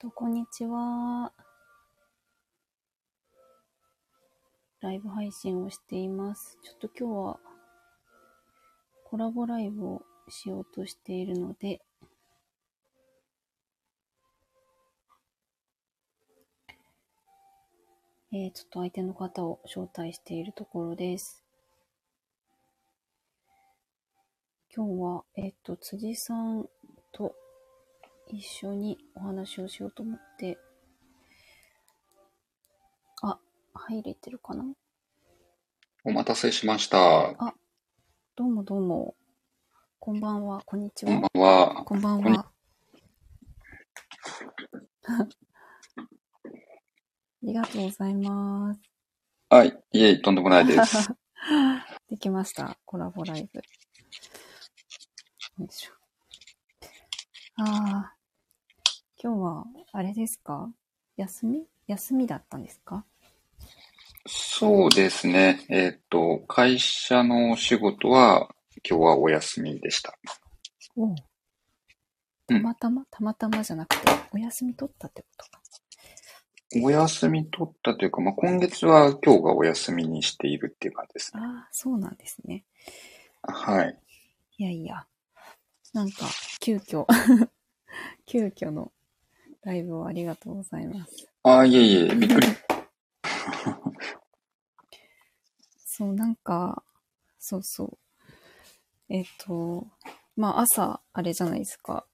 と、こんにちは。ライブ配信をしています。ちょっと今日はコラボライブをしようとしているので、えー、ちょっと相手の方を招待しているところです。今日は、えっ、と、辻さんと一緒にお話をしようと思って、あ、入れてるかな？お待たせしました。どうもどうも。こんばんは、こんにちこんばは。んは。こんばんは。ありがとうございます。はい。いえ、とんでもないです。できました。コラボライブ。よいしょ。ああ。今日は、あれですか？休み？休みだったんですか？そうですね。えっと、会社のお仕事は今日はお休みでした。おうたまたま、たまたまじゃなくて、お休み取ったってことか。お休み取ったというか、まあ、今月は今日がお休みにしているっていう感じですね。ああ、そうなんですね。はい。いやいや。なんか、急遽、急遽のライブをありがとうございます。あ、いえいえ、びっくり。そう、なんか、そうそう。えっ、と、まあ朝、あれじゃないですか。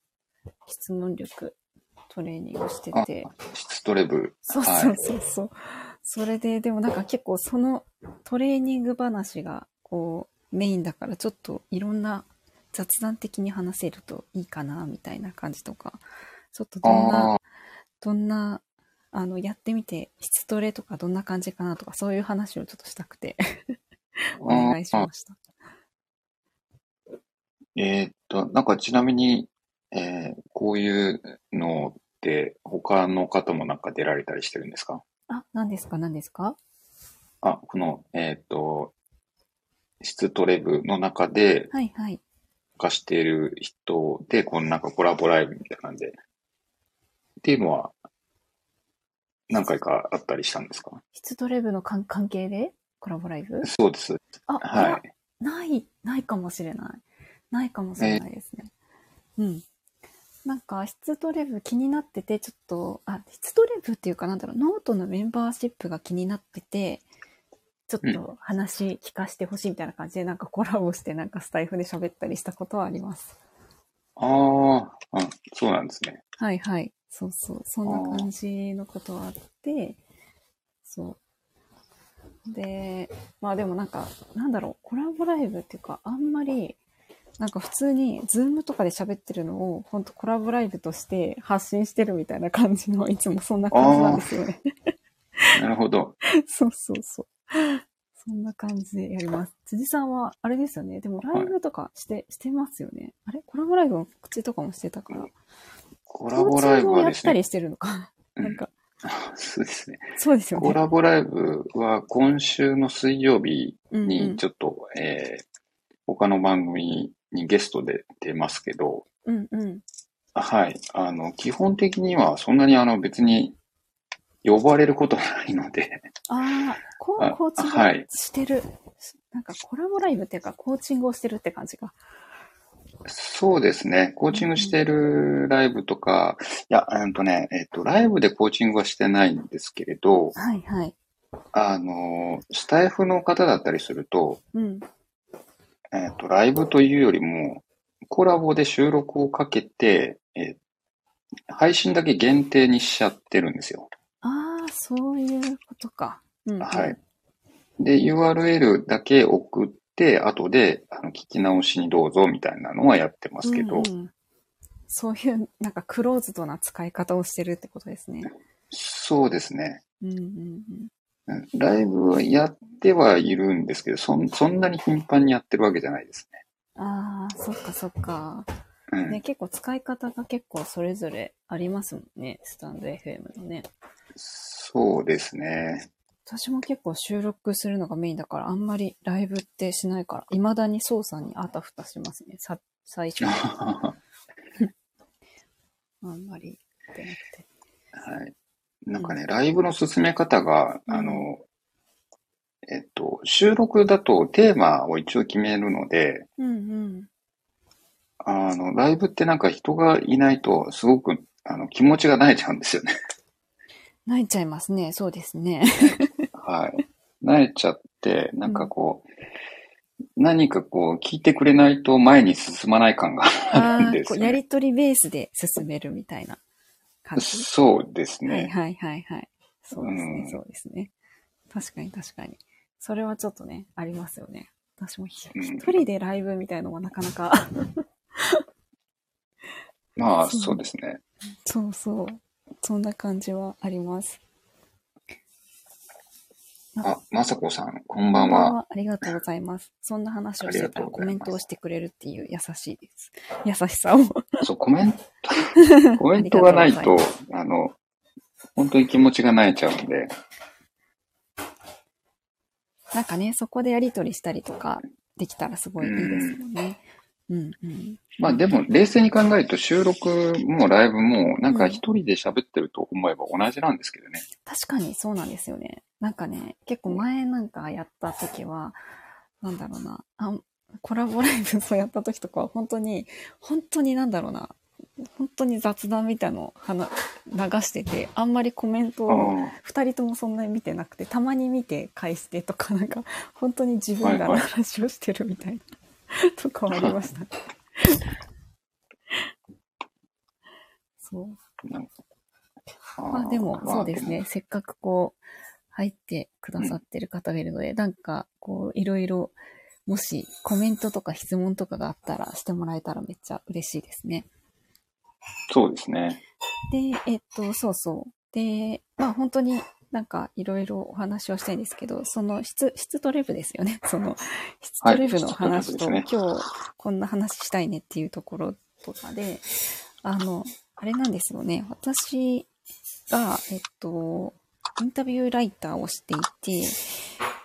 質問力トレーニングしてて。質トレブ。そうそうそうそう。それで、でもなんか結構そのトレーニング話がこうメインだからちょっといろんな雑談的に話せるといいかなみたいな感じとか、ちょっとどんなあ、どんな、あの、やってみて、質トレとかどんな感じかなとか、そういう話をちょっとしたくて、お願いしました。えーっと、なんかちなみに、えーこういうのって他の方もなんか出られたりしてるんですか？あ、何ですか？何ですか？あ、この、えーっと、質トレブの中ではいはい。貸している人で、このなんかコラボライブみたいな感じで。っていうのは、何回かあったりしたんですか？質トレブの関関係で？コラボライブ？そうです。あ、はいやない、ないかもしれない。ないかもしれないですね。うん。なんか、質トレブ気になってて、ちょっと、あ、質トレブっていうかなんだろう、ノートのメンバーシップが気になってて、ちょっと話聞かせてほしいみたいな感じで、なんかコラボして、なんかスタイフで喋ったりしたことはあります。あーあ、そうなんですね。はいはい。そうそう。そんな感じのことはあって、そう。で、まあでもなんか、なんだろう、コラボライブっていうか、あんまり、なんか普通に、 Zoomとかで喋ってるのを、本当コラボライブとして発信してるみたいな感じの、いつもそんな感じなんですよね。なるほど。そうそうそう。そんな感じでやります。辻さんは、あれですよね。でもライブとかして、してますよね。あれ？コラボライブの口とかもしてたから。コラボライブはでやったりしてるのか。うんなんか、そうですね。そうですよね。コラボライブは今週の水曜日うんうんにちょっと、えー他の番組にゲストで出ますけど、うんうん。はい。あの、基本的にはそんなにあの別に呼ばれることはないので、ああ、コーチングはいしてる。なんかコラボライブっていうか、コーチングをしてるって感じが。そうですね。コーチングしてるライブとか、いや、うんとね、えっと、ライブでコーチングはしてないんですけれど、はいはい。あの、スタイフの方だったりすると、うん。えっと、ライブというよりも、コラボで収録をかけて、え配信だけ限定にしちゃってるんですよ。ああ、そういうことか。うん、うん。はい。で、URL だけ送って、後であの聞き直しにどうぞみたいなのはやってますけど、うんうんそういう、なんかクローズドな使い方をしてるってことですね。そうですね。うんうんうん。うんライブはやってはいるんですけど、そんそんなに頻繁にやってるわけじゃないですああ、そっかそっか。ね。うんね、結構使い方が結構それぞれありますもんね。スタンド FM のね。そうですね。私も結構収録するのがメインだから、あんまりライブってしないから、未だに操作にあたふたしますね。さ、最初。あんまりってなくて。はい。なんかね、ライブの進め方が、うんあの、えっと、収録だとテーマを一応決めるので、うんうん。あの、ライブってなんか人がいないとすごく、あの、気持ちが慣れちゃうんですよね。泣いちゃいますね。そうですね。はい。慣れちゃって、なんかこう、何かこう、聞いてくれないと前に進まない感があるんですよ、こうやね。りとりベースで進めるみたいな感じ？そうですね。はいはいはいはい。そうですね、うんそうですね。確かに確かに。それはちょっとね、ありますよね。私も一人でライブみたいのはなかなか、まあ、そうですね。そうそう。そんな感じはあります。あ、まさこさん、こんばんは。ありがとうございます。そんな話をしてたらコメントをしてくれるっていう優しいです。優しさを。そう、コメント、コメントがないありと、あの、本当に気持ちが慣れちゃうんで、なんかね、そこでやりとりしたりとかできたらすごいいいですもんね。うんうん。まあでも、冷静に考えると収録もライブも、なんか一人で喋ってると思えば同じなんですけどね。確かにそうなんですよね。なんかね、結構前なんかやった時は、なんだろうな、あコラボライブそうやった時とかは本当に、本当になんだろうな、本当に雑談みたいのを話流してて、あんまりコメントをあ二人ともそんなに見てなくて、たまに見て返してとか、なんか、本当に自分らのはいはい話をしてるみたいな、とかはありましたね。そう。まあでも、まそうですね。。せっかくこう、入ってくださってる方がいるので、なんか、こう、いろいろ、もしコメントとか質問とかがあったらしてもらえたらめっちゃ嬉しいですね。そうですね。で、えっと、そうそう。で、まあ本当になんかいろいろお話をしたいんですけど、その質、質トレブですよね。その、質トレブの話と、はい質トレ今日こんな話したいねっていうところとかで、あの、あれなんですよね。私が、えっと、インタビューライターをしていて、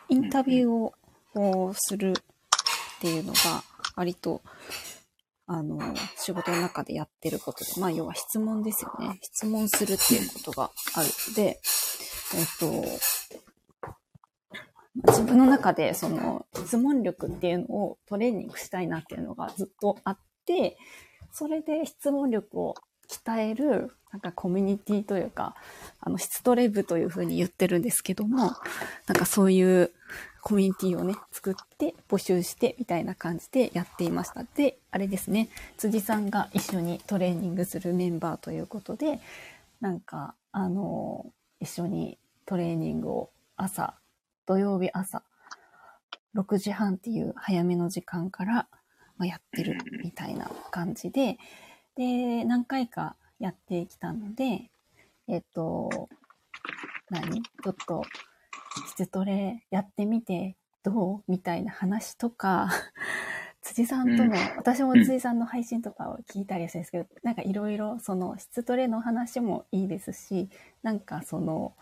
インタビューをするっていうのが、割と、あの、仕事の中でやってることで、まあ、要は質問ですよね。質問するっていうことがあるので、えっと、自分の中でその質問力っていうのをトレーニングしたいなっていうのがずっとあって、それで質問力を鍛える、なんかコミュニティというか、あの、質トレブというふうに言ってるんですけども、なんかそういうコミュニティをね、作って募集してみたいな感じでやっていました。で、あれですね、辻さんが一緒にトレーニングするメンバーということで、なんか、あの、一緒にトレーニングを朝、土曜日朝、6時半っていう早めの時間から、まあ、やってるみたいな感じで、で、何回かやってきたので、えっと、何？ちょっと、質トレやってみてどう？みたいな話とか、辻さんとの、うん。私も辻さんの配信とかを聞いたりするんですけど、なんかいろいろその質トレの話もいいですし、なんかその、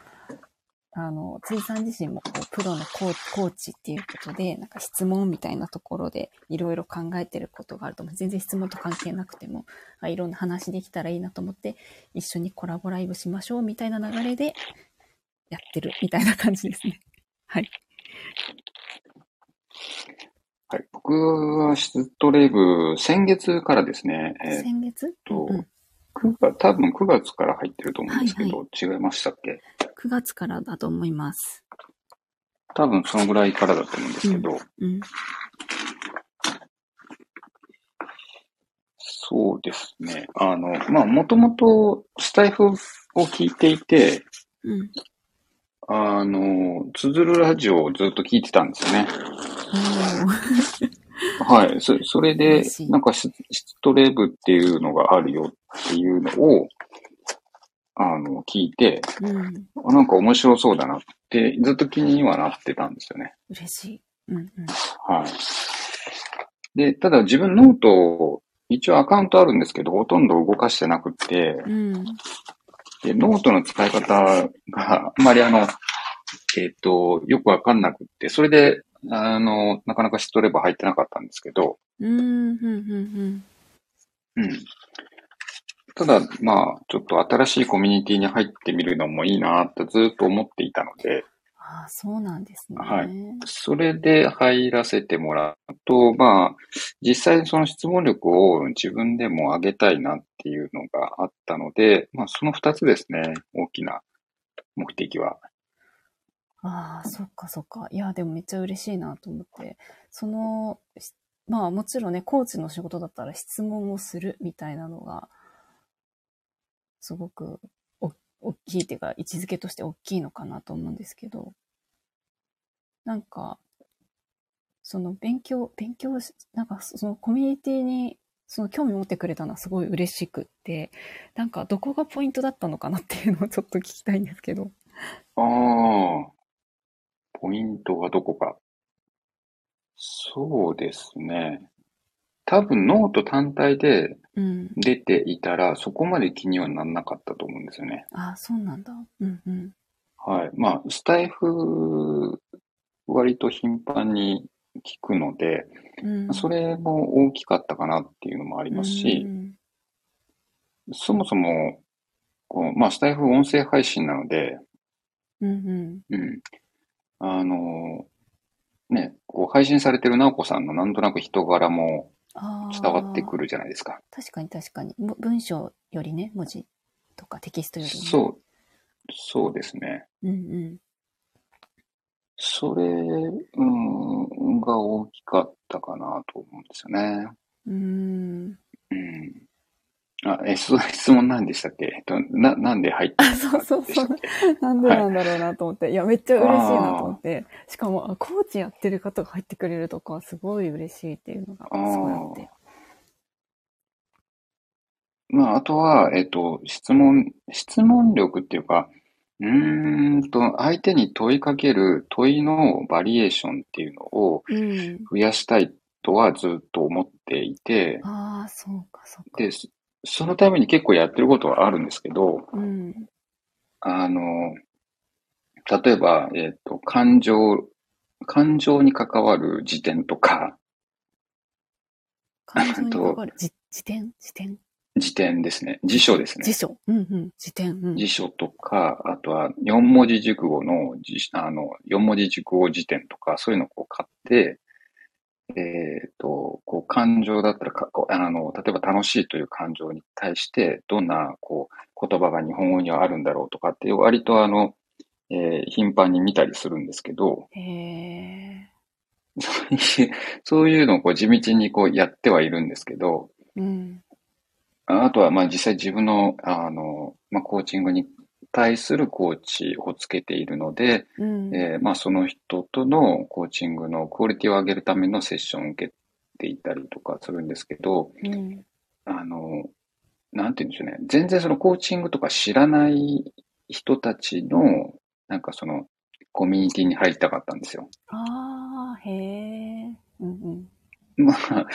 あの、辻さん自身もこうプロのコーチっていうことで、なんか質問みたいなところでいろいろ考えてることがあると思う。全然質問と関係なくても、あいろんな話できたらいいなと思って、一緒にコラボライブしましょうみたいな流れでやってるみたいな感じですね。はい。はい。僕はシトレブ、先月からですね、えーっ先月？とうんうん、9月、多分9月から入ってると思うんですけはいど、違いましたっけ ?9 月からだと思います。多分そのぐらいからだと思うんですけど、うん。そうですね。あの、まあ、もともとスタイフを聞いていて、うん。あの、つづるラジオをずっと聞いてたんですよね。はい。そそれでなんかシストレブっていうのがあるよっていうのを、あの、聞いて、うん。あなんか面白そうだなって、ずっと気にはなってたんですよね。嬉しい。うんうん。はい。で、ただ自分 note、一応アカウントあるんですけど、ほとんど動かしてなくって、うん。で、ノートの使い方があんまりあの、えっ、と、よくわかんなくって、それで、あの、なかなかシットレバー入ってなかったんですけど、うん。うん。うん。うん。ただ、まあ、ちょっと新しいコミュニティに入ってみるのもいいなってずっと思っていたので、ああ、そうなんですね。はいそれで入らせてもらうと、まあ、実際にその質問力を自分でも上げたいなっていうのがあったので、まあ、その二つですね、大きな目的は。ああ、そっかそっか。いや、でもめっちゃ嬉しいなと思って。その、まあもちろんね、コーチの仕事だったら質問をするみたいなのが、すごくお大きいっていうか、位置づけとして大きいのかなと思うんですけど、なんか、その勉強、勉強し、なんかそのコミュニティに、その興味持ってくれたのはすごい嬉しくって、なんかどこがポイントだったのかなっていうのをちょっと聞きたいんですけど。ああ、ポイントはどこか。そうですね。多分ノート単体でうん。出ていたら、そこまで気にはならなかったと思うんですよね。ああ、そうなんだ。うんうん。はい。まあ、スタイフ、割と頻繁に聞くので、うん、それも大きかったかなっていうのもありますしう、んそもそも、こうまあ、スタイフ音声配信なので、うんうん。うん。あの、ね、こう配信されてる直子さんのなんとなく人柄も。伝わってくるじゃないですか。確かに確かに。も文章よりね、文字とかテキストよりね。そう、そうですね。う。うんそれ、うん、が大きかったかなと思うんですよね。うん。うーん。うん。あ、え、そ 質問何でしたっけ？えっと、な、なんで入ってあ、そうそうそう。なんでなんだろうなと思って。いや、めっちゃ嬉しいなと思って。しかも、あ、コーチやってる方が入ってくれるとか、すごい嬉しいっていうのが、すごいあって。まあ、あとは、えっと、質問、質問力っていうか、うーんと、相手に問いかける問いのバリエーションっていうのをうん。増やしたいとはずっと思っていて、ああ、そうか、そうか。で、そそのために結構やってることはあるんですけど、うん。あの、例えば、えっと、感情、感情に関わる辞典とか、感情に関わる。じ辞典？辞典？辞典ですね。辞書ですね辞。書。うんうん。辞典。うん。辞書とか、あとは四文字熟語の辞、あの、四文字熟語辞典とか、そういうのをこう買って、えっと、こう感情だったらか、あの、例えば楽しいという感情に対して、どんな、こう、言葉が日本語にはあるんだろうとかって割とあの、えー頻繁に見たりするんですけど、へえ。そういうそういうのをこう地道にこうやってはいるんですけど、うん。あとはまあ実際自分の、あの、まあコーチングに対するコーチをつけているので、うん。えーまあその人とのコーチングのクオリティを上げるためのセッションを受けていたりとかするんですけど、うん。あの、なんて言うんでしょうね。全然そのコーチングとか知らない人たちの、なんかその、コミュニティに入りたかったんですよ。ああ、へえ。うんまあ、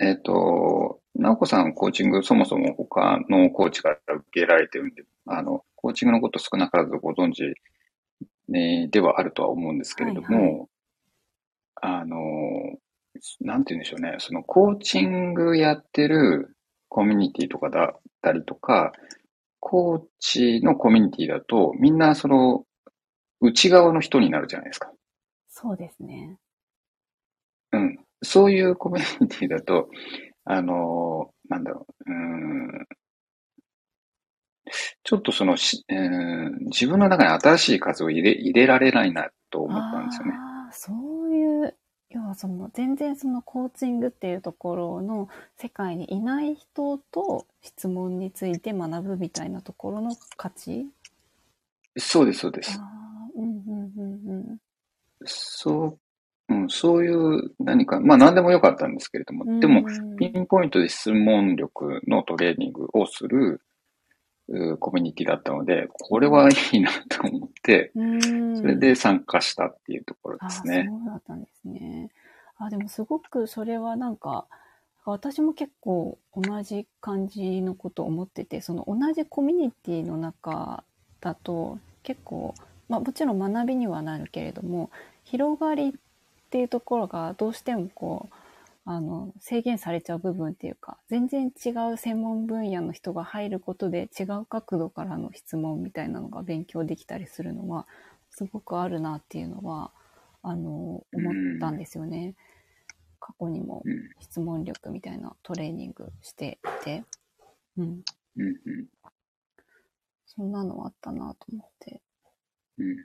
えっ、と、直子さんコーチングそもそも他のコーチから受けられてるんで、あの、コーチングのこと少なからずご存知、ね、ではあるとは思うんですけれども、はいあの、なんて言うんでしょうね、そのコーチングやってるコミュニティとかだったりとか、コーチのコミュニティだと、みんなその、内側の人になるじゃないですか。そうですね。うん。そういうコミュニティだと、あの、なんだろう、うーん、ちょっとそのし、うーん、自分の中に新しい数を入れ、入れられないなと思ったんですよね。ああ、そういう、要はその、全然そのコーチングっていうところの世界にいない人と質問について学ぶみたいなところの価値？そうです、そうです。うんうんうんうん。そう、うん、そういう何か、まあ何でもよかったんですけれども、でも、うんピンポイントで質問力のトレーニングをするうコミュニティだったので、これはいいなと思って、うんそれで参加したっていうところですね。そうだったんですね。あ、でもすごくそれはなんか、私も結構同じ感じのことを思ってて、その同じコミュニティの中だと結構、まあもちろん学びにはなるけれども、広がりっていうところがどうしてもこう、あの、制限されちゃう部分っていうか、全然違う専門分野の人が入ることで違う角度からの質問みたいなのが勉強できたりするのは、すごくあるなっていうのは、あの、思ったんですよね。過去にもうん。質問力みたいなトレーニングしていて、うん。そんなのあったなと思って。うん。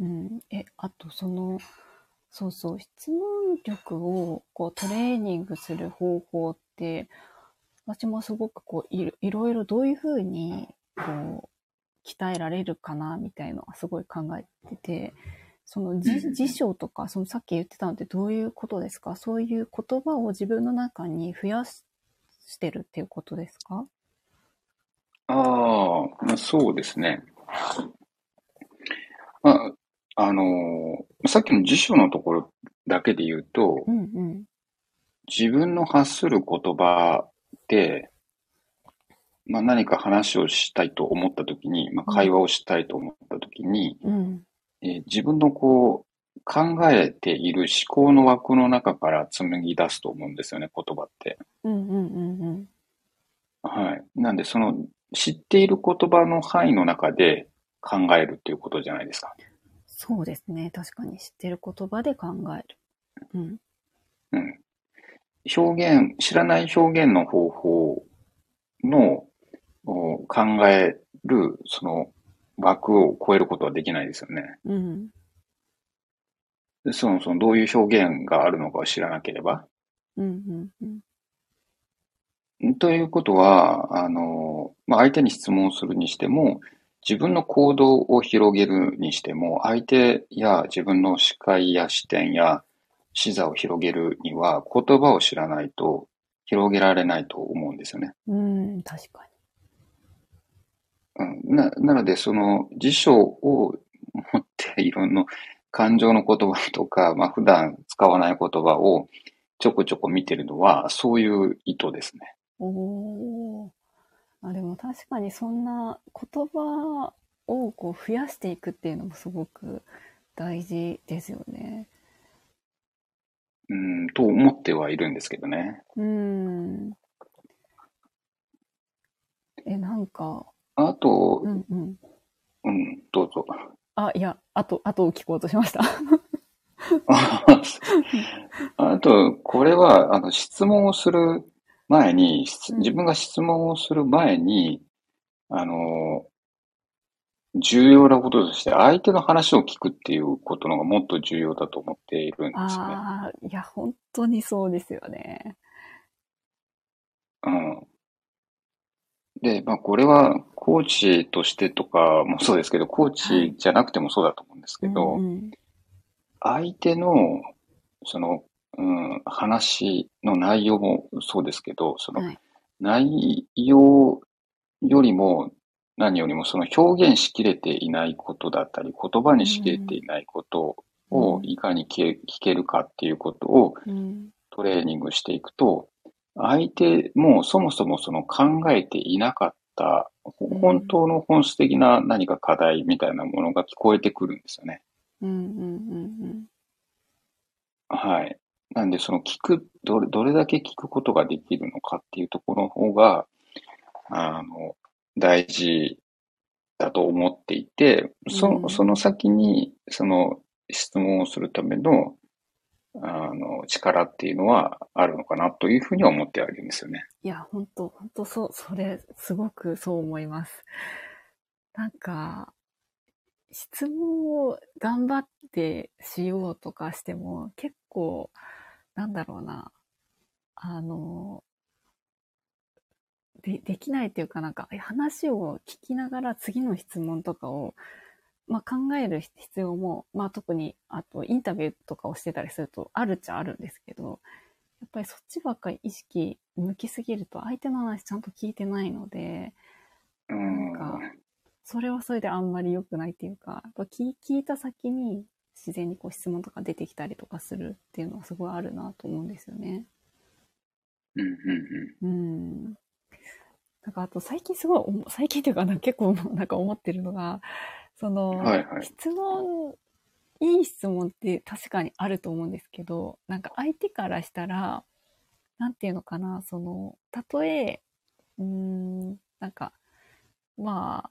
うん。え、あとその、そうそう、質問力をこうトレーニングする方法って、私もすごくこういろいろいろどういうふうにこう鍛えられるかなみたいのはすごい考えてて、その辞書とか、そのさっき言ってたのってどういうことですか？そういう言葉を自分の中に増やししてるっていうことですか？ああ、そうですね。まあ、あのーさっきの辞書のところだけで言うとう、んうん。自分の発する言葉で、まあ、何か話をしたいと思ったときに、まあ、会話をしたいと思ったときに、うん。えー自分のこう、考えている思考の枠の中から紡ぎ出すと思うんですよね、言葉って。うんうんうんうん。はい。なんで、その、知っている言葉の範囲の中で考えるっていうことじゃないですか。そうですね。確かに知ってる言葉で考える。うん。うん。表現、知らない表現の方法のお考える、その枠を超えることはできないですよね。うん。でその、その、どういう表現があるのかを知らなければ。うんうんうん。ということは、あの、まあ、相手に質問するにしても、自分の行動を広げるにしても、相手や自分の視界や視点や視座を広げるには、言葉を知らないと広げられないと思うんですよね。うん、確かうん、な、なので、その辞書を持っていろんな感情の言葉とか、まあ、普段使わない言葉をちょこちょこ見てるのは、そういう意図ですね。に。おー。あ、でも確かにそんな言葉をこう増やしていくっていうのもすごく大事ですよね。うん、と思ってはいるんですけどね。うん。え、なんか、あとう、んうん。うん、どうぞ。あ、いや、あと、あとを聞こうとしました。あと、これは、あの、質問をする前に、質うん自分が質問をする前に、あの、重要なこととして、相手の話を聞くっていうことのがもっと重要だと思っているんですね。ああ、いや、本当にそうですよね。うん。で、まあ、これは、コーチとしてとかもそうですけど、コーチじゃなくてもそうだと思うんですけど、うんうん相手の、その、うん、話の内容もそうですけど、そのはい。内容よりも、何よりもその表現しきれていないことだったり、言葉にしきれていないことをうんいかに聞け聞けるかっていうことをうんトレーニングしていくと、相手もそもそもその考えていなかった、ほうん本当の本質的な何か課題みたいなものが聞こえてくるんですよね。うんうんうんはい。なんで、その聞く、どれ、どれだけ聞くことができるのかっていうところの方が、あの、大事だと思っていて、そその先に、その質問をするための、あの、力っていうのはあるのかなというふうには思ってはいるんですよね。いや、本当本当そう、それ、すごくそう思います。なんか、質問を頑張ってしようとかしても、結構、なんだろうな、あの、で、できないっていうかなんか、話を聞きながら次の質問とかを、まあ、考える必要も、まあ、特に、あと、インタビューとかをしてたりすると、あるっちゃあるんですけど、やっぱりそっちばっかり意識向きすぎると、相手の話ちゃんと聞いてないので、うん。なんかそれはそれであんまり良くないっていうか、やっぱ聞聞いた先に自然にこう質問とか出てきたりとかするっていうのはすごいあるなと思うんですよね。うん、うん、うん。なんかあと最近すごい思、最近っていうかな、結構なんか思ってるのが、その、はいはい質問いい質問って確かにあると思うんですけど、なんか相手からしたら、なんていうのかな、その、たとえ、うーん、なんか、まあ、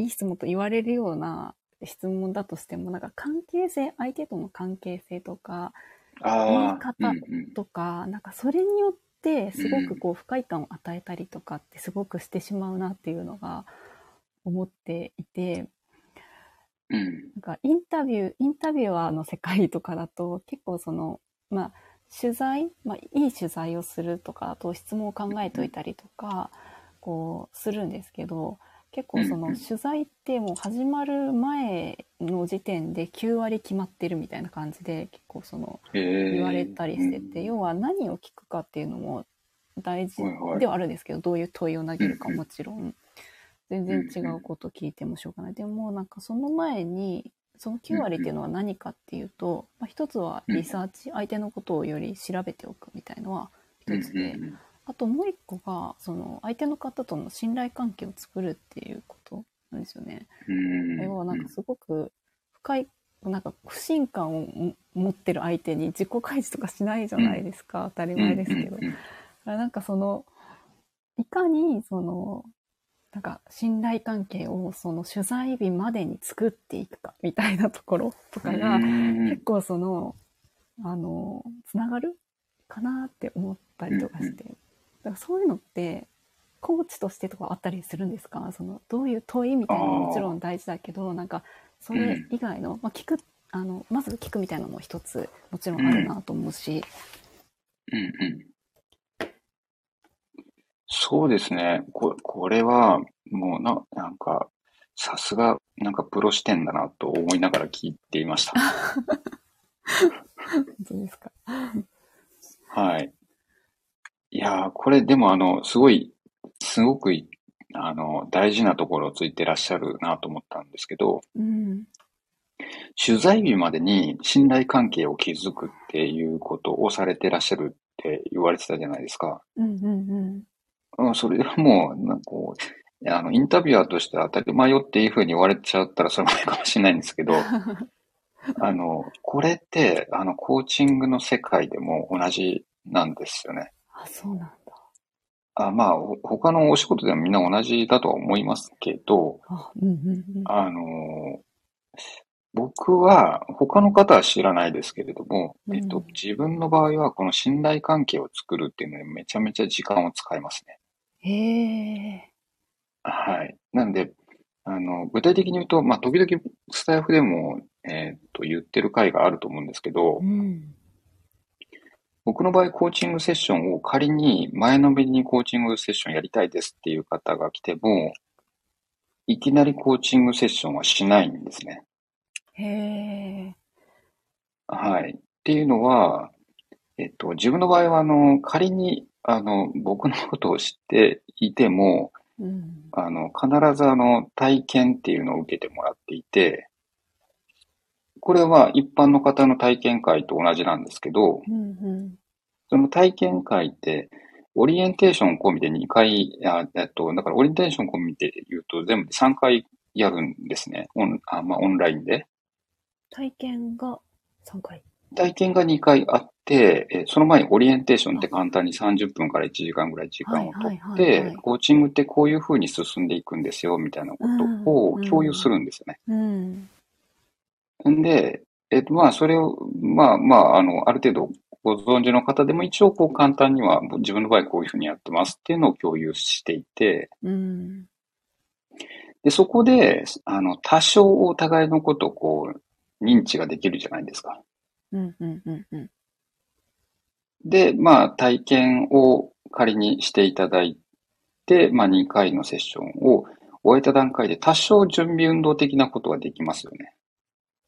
いい質問と言われるような質問だとしても、なんか関係性、相手との関係性とか、言いああ、方うんうん。とか、なんかそれによってすごくこう不快感を与えたりとかってすごくしてしまうなっていうのが思っていて、うん。なんかインタビュー、インタビュアーの世界とかだと結構その、まあ取材、まあいい取材をするとか、あと質問を考えといたりとか、こうするんですけど、結構その取材ってもう始まる前の時点で9割決まってるみたいな感じで結構その。言われたりしてて、うん要は何を聞くかっていうのも大事ではあるんですけど、どういう問いを投げるかもちろん、全然違うこと聞いてもしょうがない。でもなんかその前に、その9割っていうのは何かっていうと、まあ、一つはリサーチ、相手のことをより調べておくみたいのは一つで、あともう一個が、その相手の方との信頼関係を作るっていうことなんですよね。うん。要はなんかすごく深い、なんか不信感をも持ってる相手に自己開示とかしないじゃないですか、当たりうん前ですけど。だからなんかその、いかにその、なんか信頼関係をその取材日までに作っていくかみたいなところとかが、うん結構その、あの、つながるかなって思ったりとかして。だからそういうのって、コーチとしてとかあったりするんですか？その、どういう問いみたいなのももちろん大事だけど、なんか、それ以外の、まあ、聞く、あの、まず聞くみたいなのも一つ、もちろんあるなと思うし。うんうん。そうですね。ここれは、もうな、なんか、さすが、なんかプロ視点だなと思いながら聞いていました。本当ですか？はい。いやー、これでもあの、すごい、すごくい、あの、大事なところをついてらっしゃるなと思ったんですけど、うん。取材日までに信頼関係を築くっていうことをされてらっしゃるって言われてたじゃないですか。うんうんうん。うん、それでもう、なんかこう、あの、インタビュアーとして当たり前よっていうふうに言われちゃったらそれまでかもしれないんですけど、あの、これって、あの、コーチングの世界でも同じなんですよね。あ、そうなんだ。あまあ、ほ他のお仕事でもみんな同じだとは思いますけど、あ、うんうんうん。あの、僕は、他の方は知らないですけれども、うんえっと、自分の場合は、この信頼関係を作るっていうのにめちゃめちゃ時間を使いますね。へえ。はい。なんで、あの、具体的に言うと、まあ、時々スタイフでも、えーっと、言ってる回があると思うんですけどう、ん。僕の場合、コーチングセッションを仮に前のめりにコーチングセッションやりたいですっていう方が来ても、いきなりコーチングセッションはしないんですね。へえ。はい。っていうのは、えっと、自分の場合は、あの、仮に、あの、僕のことを知っていても、うん。あの、必ずあの、体験っていうのを受けてもらっていて、これは一般の方の体験会と同じなんですけど、うんうん。その体験会って、オリエンテーション込みで2回、あえっと、だからオリエンテーション込みで言うと全部で3回やるんですね。オン、あ、まあ、オンラインで。体験が3回。体験が2回あって、えその前にオリエンテーションって簡単に30分から1時間ぐらい時間をとってい、コーチングってこういう風に進んでいくんですよ、みたいなことを共有するんですよね。うん。んで、えっと、まあ、それを、まあまあ、あの、ある程度ご存知の方でも一応こう簡単には自分の場合こういうふうにやってますっていうのを共有していて、うん。で、そこで、あの、多少お互いのことをこう、認知ができるじゃないですか。うんうんうんうん。で、まあ、体験を仮にしていただいて、まあ、2回のセッションを終えた段階で多少準備運動的なことができますよね。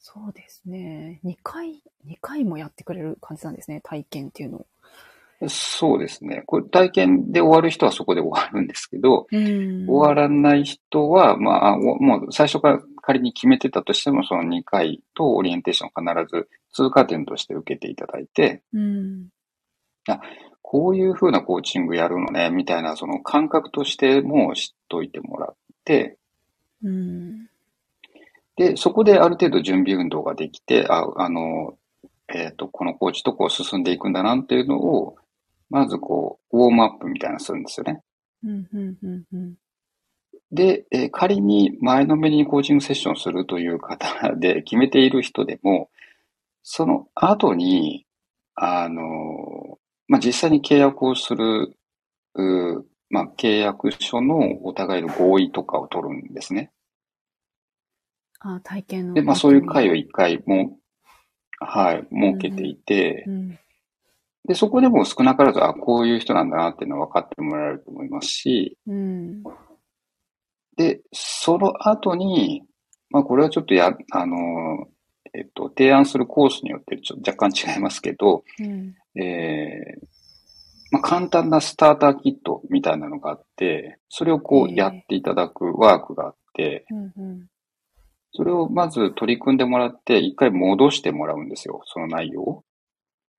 そうですね。2回、2回もやってくれる感じなんですね。体験っていうのを。そうですね。これ体験で終わる人はそこで終わるんですけど、うん終わらない人は、まあ、おもう最初から仮に決めてたとしても、その2回とオリエンテーションを必ず通過点として受けていただいて、うん。こういう風なコーチングやるのね、みたいなその感覚としても知っといてもらって、うん。で、そこである程度準備運動ができて、あ、あの、えっ、と、このコーチとこう進んでいくんだなっていうのを、まずこう、ウォームアップみたいなのするんですよね。うん、うん、うん、うん。で、えー仮に前のめりにコーチングセッションをするという方 で決めている人でも、その後に、あの、まあ、実際に契約をする、うーまあ、契約書のお互いの合意とかを取るんですね。あ、体験の。で、まあ、そういう会を一回も、はい、設けていてう、ん。で、そこでも少なからず、あ、こういう人なんだなっていうのは分かってもらえると思いますし、うん。で、その後に、まあ、これはちょっとや、あの、えっと、提案するコースによってちょっと若干違いますけど、うん。えーまあ、簡単なスターターキットみたいなのがあって、それをこうええやっていただくワークがあって、うん。うん。それをまず取り組んでもらって、一回戻してもらうんですよ、その内容を。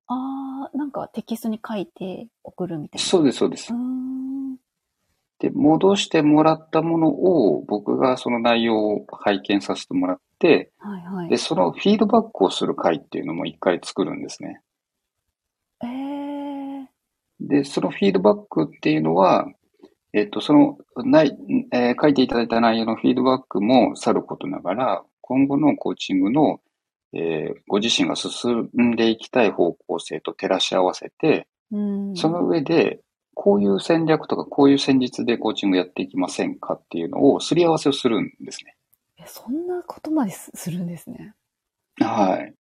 ああ、なんかテキストに書いて送るみたいな。そうです、そうです。で、戻してもらったものを、僕がその内容を拝見させてもらって、はいはいで、。そのフィードバックをする会っていうのも一回作るんですね。ええで、そのフィードバックっていうのは、えっと、その、ない、えー書いていただいた内容のフィードバックもさることながら、今後のコーチングの、えーご自身が進んでいきたい方向性と照らし合わせて、うん。その上で、こういう戦略とか、こういう戦術でコーチングやっていきませんかっていうのを、すり合わせをするんですね。えそんなことまですするんですね。はい。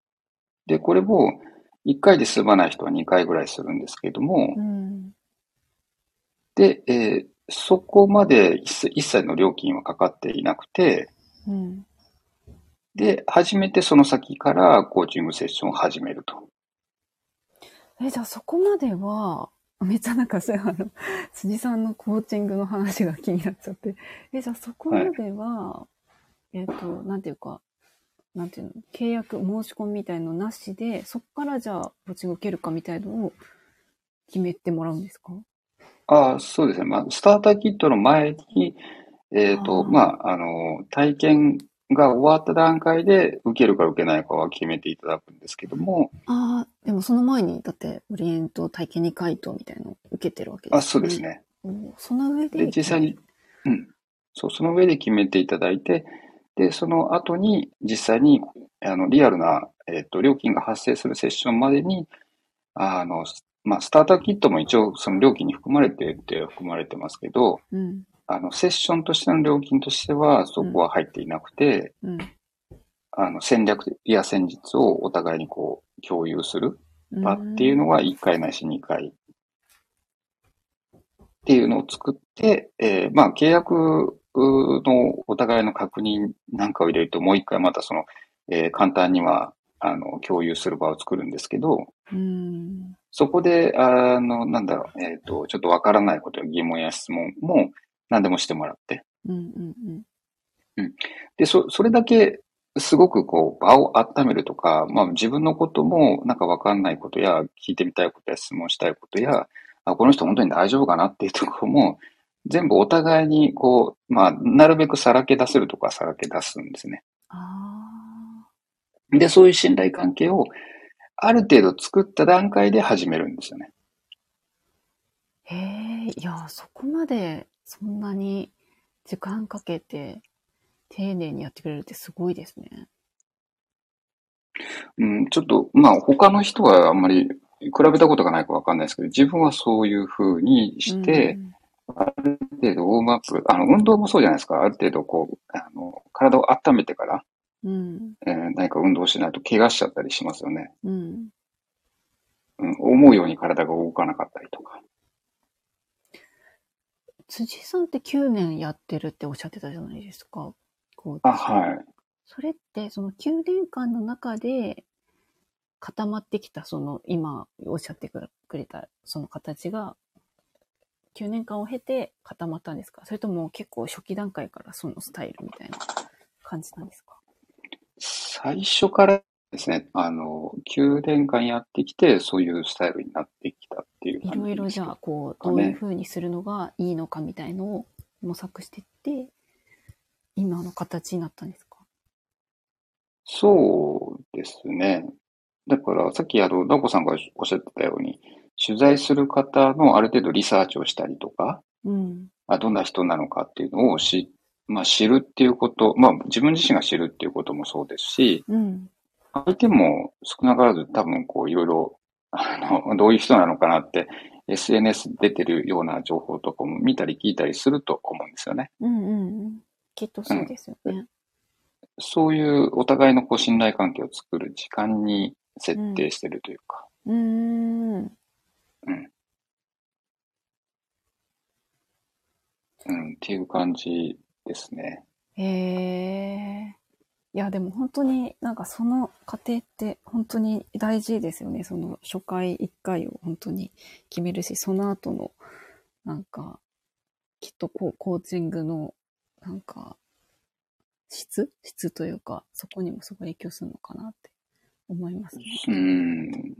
で、これも、1回で済まない人は2回ぐらいするんですけれどもう、ん。で、えーそこまで一切の料金はかかっていなくて、うん。で、初めてその先からコーチングセッションを始めると。え、じゃあそこまでは、めっちゃなんかそあの、辻さんのコーチングの話が気になっちゃって。え、じゃあそこまでは、えっ、と、なんていうか、なんていうの、契約、申し込みみたいのなしで、そこからじゃあ、コーチング受けるかみたいのを決めてもらうんですか？ああ、そうですね。まあ、スターターキットの前に、えっと、あーまあ、あの、体験が終わった段階で受けるか受けないかは決めていただくんですけども、ああ、でもその前に、だって、オリエント体験に回答みたいのを受けてるわけですあ、そうです。ね。おその上で。で、実際に、うん。そう、その上で決めていただいて、で、その後に実際に、あの、リアルな、えっと、料金が発生するセッションまでに、あの、まあ、スターターキットも一応その料金に含まれてって含まれてますけど、うん、あの、セッションとしての料金としてはそこは入っていなくて、うん。あの、戦略や戦術をお互いにこう、共有する場っていうのは、は1回ないし2回っていうのを作って、えーまあ、契約のお互いの確認なんかを入れると、もう1回またその、えー簡単には、あの、共有する場を作るんですけど、うん。そこで、あの、なんだろう、えっ、と、ちょっとわからないことや疑問や質問も何でもしてもらって、うん、うん、うん。で、そ、それだけ、すごくこう、場を温めるとか、まあ自分のこともなんかわかんないことや、聞いてみたいことや質問したいことや、あ、この人本当に大丈夫かなっていうところも、全部お互いにこう、まあ、なるべくさらけ出せるとかさらけ出すんですね。あで、そういう信頼関係をある程度作った段階で始めるんですよね。あ。へえ、いや、そこまで、そんなに時間かけて、丁寧にやってくれるってすごいですね。うん、ちょっと、まあ他の人はあんまり比べたことがないかわかんないですけど、自分はそういう風にして、ある程度ウォームアップ、あの、運動もそうじゃないですか。ある程度こう、あの、体を温めてから、うん、えー何か運動しないと怪我しちゃったりしますよね。うん。うん、思うように体が動かなかったりとか。辻さんって9年やってるっておっしゃってたじゃないですか。こうあ、はい。それって、その9年間の中で固まってきた、その今おっしゃってくれたその形が、9年間を経て固まったんですか？それとも結構初期段階からそのスタイルみたいな感じなんですか？最初からですね、あの、9年間やってきて、そういうスタイルになってきたっていういろいろじゃあ、こう、どういう風にするのがいいのかみたいのを模索していって、今の形になったんですか？そうですね。だから、さっき、あの、ダコさんがおっしゃってたように、取材する方のある程度リサーチをしたりとか、うん。あどんな人なのかっていうのを知、まあ、知るっていうこと、まあ、自分自身が知るっていうこともそうですし、うん。相手も少なからず多分こういろいろ、あの、どういう人なのかなって、SNS 出てるような情報とかも見たり聞いたりすると思うんですよね。うんうんうん。きっとそうですよね。そういうお互いのこう信頼関係を作る時間に設定してるというか、うーん。うん、っていう感じですね。へえ。いや、でも本当になんかその過程って本当に大事ですよね。その初回1回を本当に決めるし、その後のなんか、きっとこうコーチングのなんか、質？質というか、そこにもすごい影響するのかなって思いますね。うん。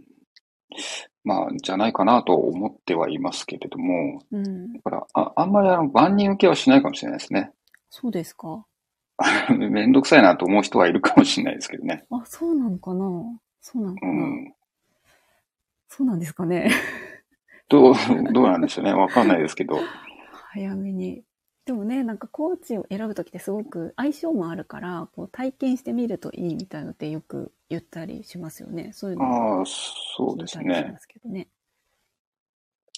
まあ、じゃないかなと思ってはいますけれども、うん。だから、あ、あんまりあの、万人受けはしないかもしれないですね。そうですか？めんどくさいなと思う人はいるかもしれないですけどね。あ、そうなのかな？そうなのかな、うん。そうなんですかね？どう、どうなんでしょうね。わかんないですけど。早めに。でもね、なんかコーチを選ぶときってすごく相性もあるから、こう体験してみるといいみたいなのってよく言ったりしますよね。そういうのああ、そうですね。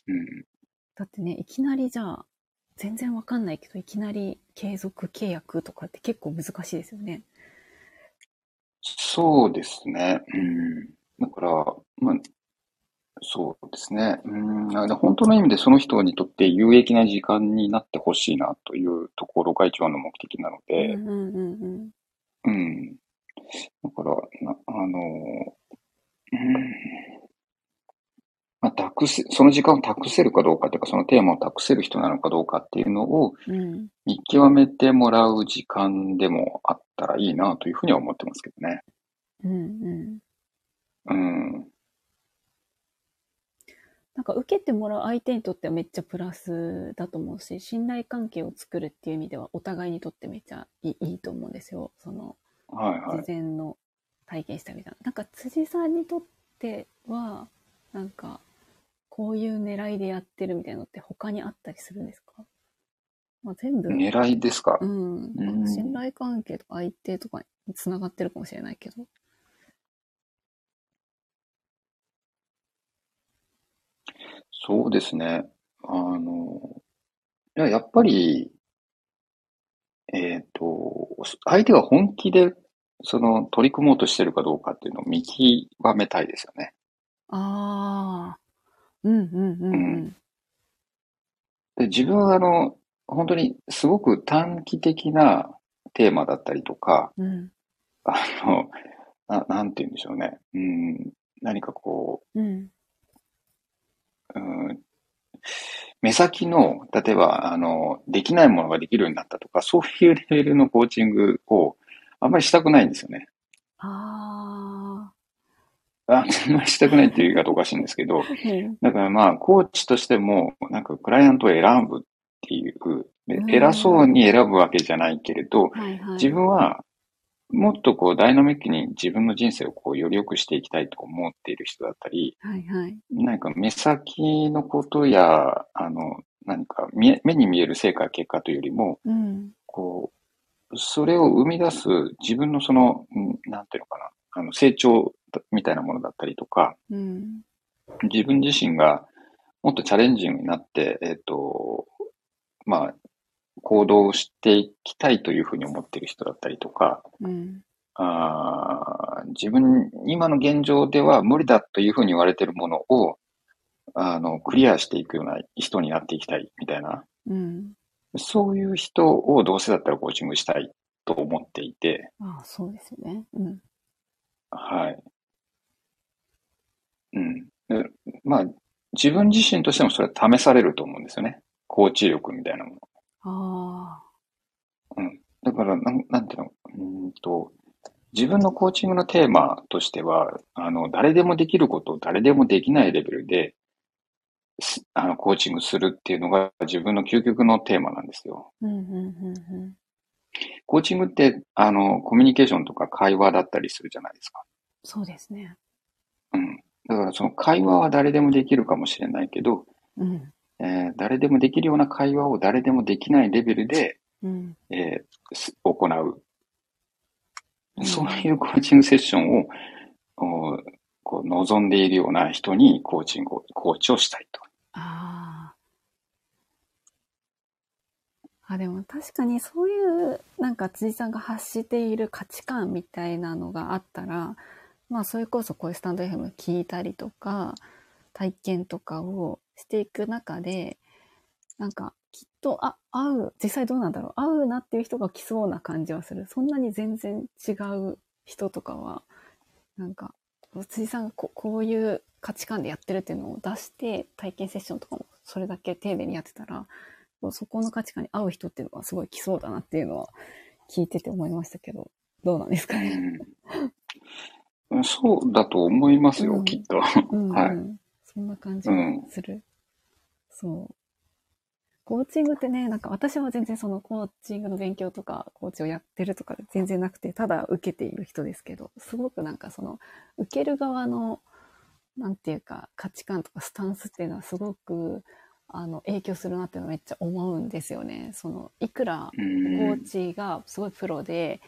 うん。だってね、いきなりじゃあ、全然わかんないけど、いきなり継続契約とかって結構難しいですよね。そうですね。うん。だから、まあ、そうですね。うん。本当の意味でその人にとって有益な時間になってほしいなというところが一番の目的なのうんで、うんうんうん。うん。だから、なあの、うん。まあ、託せ、その時間を託せるかどうかというか、そのテーマを託せる人なのかどうかっていうのをうん。見極めてもらう時間でもあったらいいなというふうには思ってますけどね。うんうん。うん。なんか受けてもらう相手にとってはめっちゃプラスだと思うし、信頼関係を作るっていう意味ではお互いにとってめっちゃいいいいと思うんですよ。その、はいはい。事前の体験したみたいな。なんか辻さんにとっては、なんか、こういう狙いでやってるみたいなのって他にあったりするんですか？まあ、全部、狙いですか？うん、うん信頼関係とか相手とかに繋がってるかもしれないけど。そうですね。あの、いや、やっぱり、えっと、相手が本気で、その、取り組もうとしてるかどうかっていうのを見極めたいですよね。ああ、うんうんうんうん。で、自分はあの、本当にすごく短期的なテーマだったりとか、うん、あの、な、なんて言うんでしょうね。うん、何かこうん、う、うん、目先の、例えば、あの、できないものができるようになったとか、そういうレベルのコーチングをあんまりしたくないんですよね。あああんまりしたくないっていう言い方おかしいんですけど、だからまあ、コーチとしても、なんかクライアントを選ぶっていう、偉そうに選ぶわけじゃないけれど、はいはい。自分はもっとこうダイナミックに自分の人生をこうより良くしていきたいと思っている人だったり、はいはい。何か目先のことや、あの、何か目に見える成果や結果というよりも、うん、こう、それを生み出す自分のその、うんなんていうのかな、あの成長みたいなものだったりとか、うん、自分自身がもっとチャレンジングになって、えっ、と、まあ、行動していきたいというふうに思っている人だったりとか、うん、あー自分、今の現状では無理だというふうに言われているものを、あの、クリアしていくような人になっていきたいみたいな、うん。そういう人をどうせだったらコーチングしたいと思っていて、ああ、そうですよね。うん、はい。うん。でまあ、自分自身としてもそれは試されると思うんですよね。コーチ力みたいなもの。ああ、だから、なん、なんていうの、うーんと、自分のコーチングのテーマとしては、あの、誰でもできること、誰でもできないレベルで、すあの、コーチングするっていうのが自分の究極のテーマなんですよ。うん、うん、うん、コーチングって、あの、コミュニケーションとか会話だったりするじゃないですか。そうですね。うん。だからその会話は誰でもできるかもしれないけど、うん。えー誰でもできるような会話を誰でもできないレベルで、うん。えーす行う。うんそういうコーチングセッションを、おこう望んでいるような人にコーチングを、コーチをしたいと。ああ。あ、でも確かにそういう、なんか辻さんが発している価値観みたいなのがあったら、まあそれこそこういうスタンド FM 聞いたりとか、体験とかをしていく中で、なんかきっと、あ、合う、実際どうなんだろう、合うなっていう人が来そうな感じはする。そんなに全然違う人とかは、なんか、辻さんがここういう価値観でやってるっていうのを出して、体験セッションとかもそれだけ丁寧にやってたら、そこの価値観に合う人っていうのはすごい来そうだなっていうのは聞いてて思いましたけど、どうなんですかね？うん、そうだと思いますよ、うんきっと。うん、はいうん。そんな感じがする。そう。コーチングってね、なんか私は全然そのコーチングの勉強とか、コーチをやってるとか全然なくて、ただ受けている人ですけど、すごくなんかその、受ける側の、なんていうか、価値観とかスタンスっていうのはすごく、あの、影響するなっていうのはめっちゃ思うんですよね。その、いくらうコんーチがすごいプロで、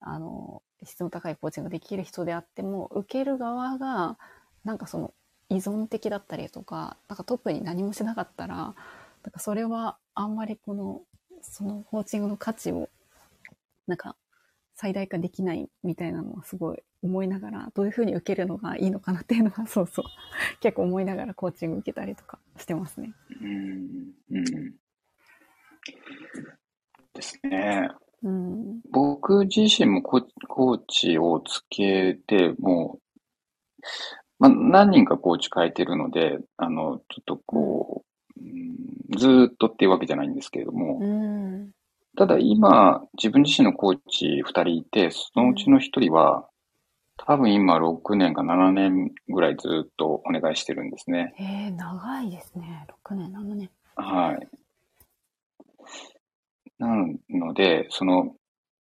あの、質の高いコーチングができる人であっても、受ける側が、なんかその、依存的だったりとか、なんか特に何もしなかったら、なんかそれはあんまりこの、そのコーチングの価値を、なんか最大化できないみたいなのはすごい思いながら、どういうふうに受けるのがいいのかなっていうのは、そうそう、結構思いながらコーチング受けたりとかしてますね。うんうんですね。うん。僕自身もココーチをつけて、もう、まあ、何人かコーチ変えてるので、あの、ちょっとこう、うんずーっとっていうわけじゃないんですけれども、うん。ただ今、自分自身のコーチ2人いて、そのうちの1人は、多分今6年か7年ぐらいずっとお願いしてるんですね。へえ、長いですね。6年、7年。はい。なので、その、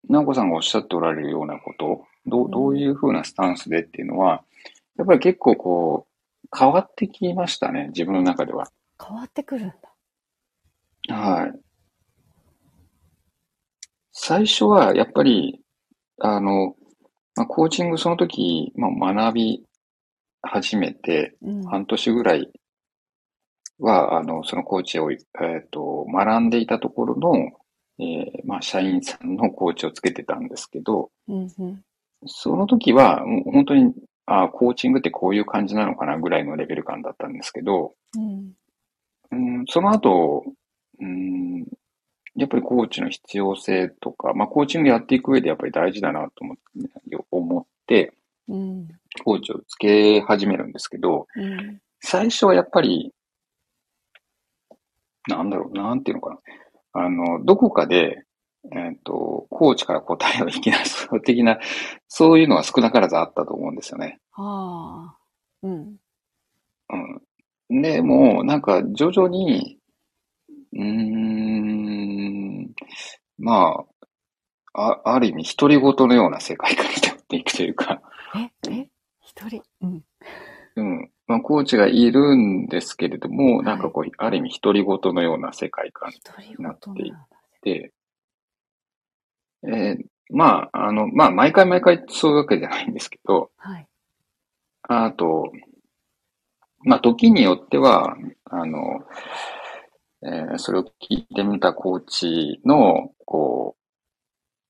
直子さんがおっしゃっておられるようなこと、どう、どういうふうなスタンスでっていうのは、やっぱり結構こう、変わってきましたね、自分の中では。変わってくるんだ。はい。最初はやっぱり、あの、まあ、コーチングその時、まあ、学び始めてうん。半年ぐらいは、あの、そのコーチを、えっと、学んでいたところの、えーまあ、社員さんのコーチをつけてたんですけど、うんうん。その時は、本当に、あコーチングってこういう感じなのかなぐらいのレベル感だったんですけど、うん。うん、その後、うん、やっぱりコーチの必要性とか、まあ、コーチングやっていく上でやっぱり大事だなと思って、思って、うん。コーチをつけ始めるんですけど、うん。最初はやっぱり、なんだろう、なんていうのかな。あの、どこかで、えっと、コーチから答えを引き出す的な、そういうのは少なからずあったと思うんですよね。ああ。うん。うん。で、もう、なんか、徐々に、うーん、まあ、あ、ある意味、独り言のような世界観になっていくというか、え、え、一人うん。うん。まあ、コーチがいるんですけれども、はいなんかこう、ある意味、独り言のような世界観独り言のような。で、えーまあ、あの、まあ、毎回毎回そういうわけじゃないんですけど、はい。あと、まあ、時によっては、あの、えーそれを聞いてみたコーチの、こう、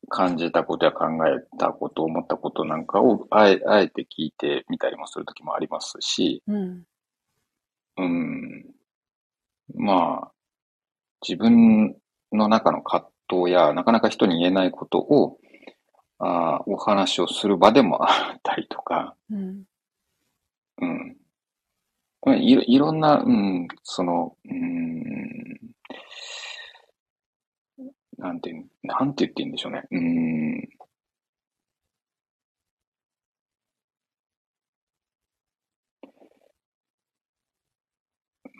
感じたことや考えたこと、思ったことなんかを、あえ、あえて聞いてみたりもする時もありますし、うん。うん、まあ、自分の中の葛藤や、なかなか人に言えないことを、あーお話をする場でも あったりとか、うん。うん。まあいろいろんな、うん、その、うん、なんて、なんて言っていいんでしょうね。うん、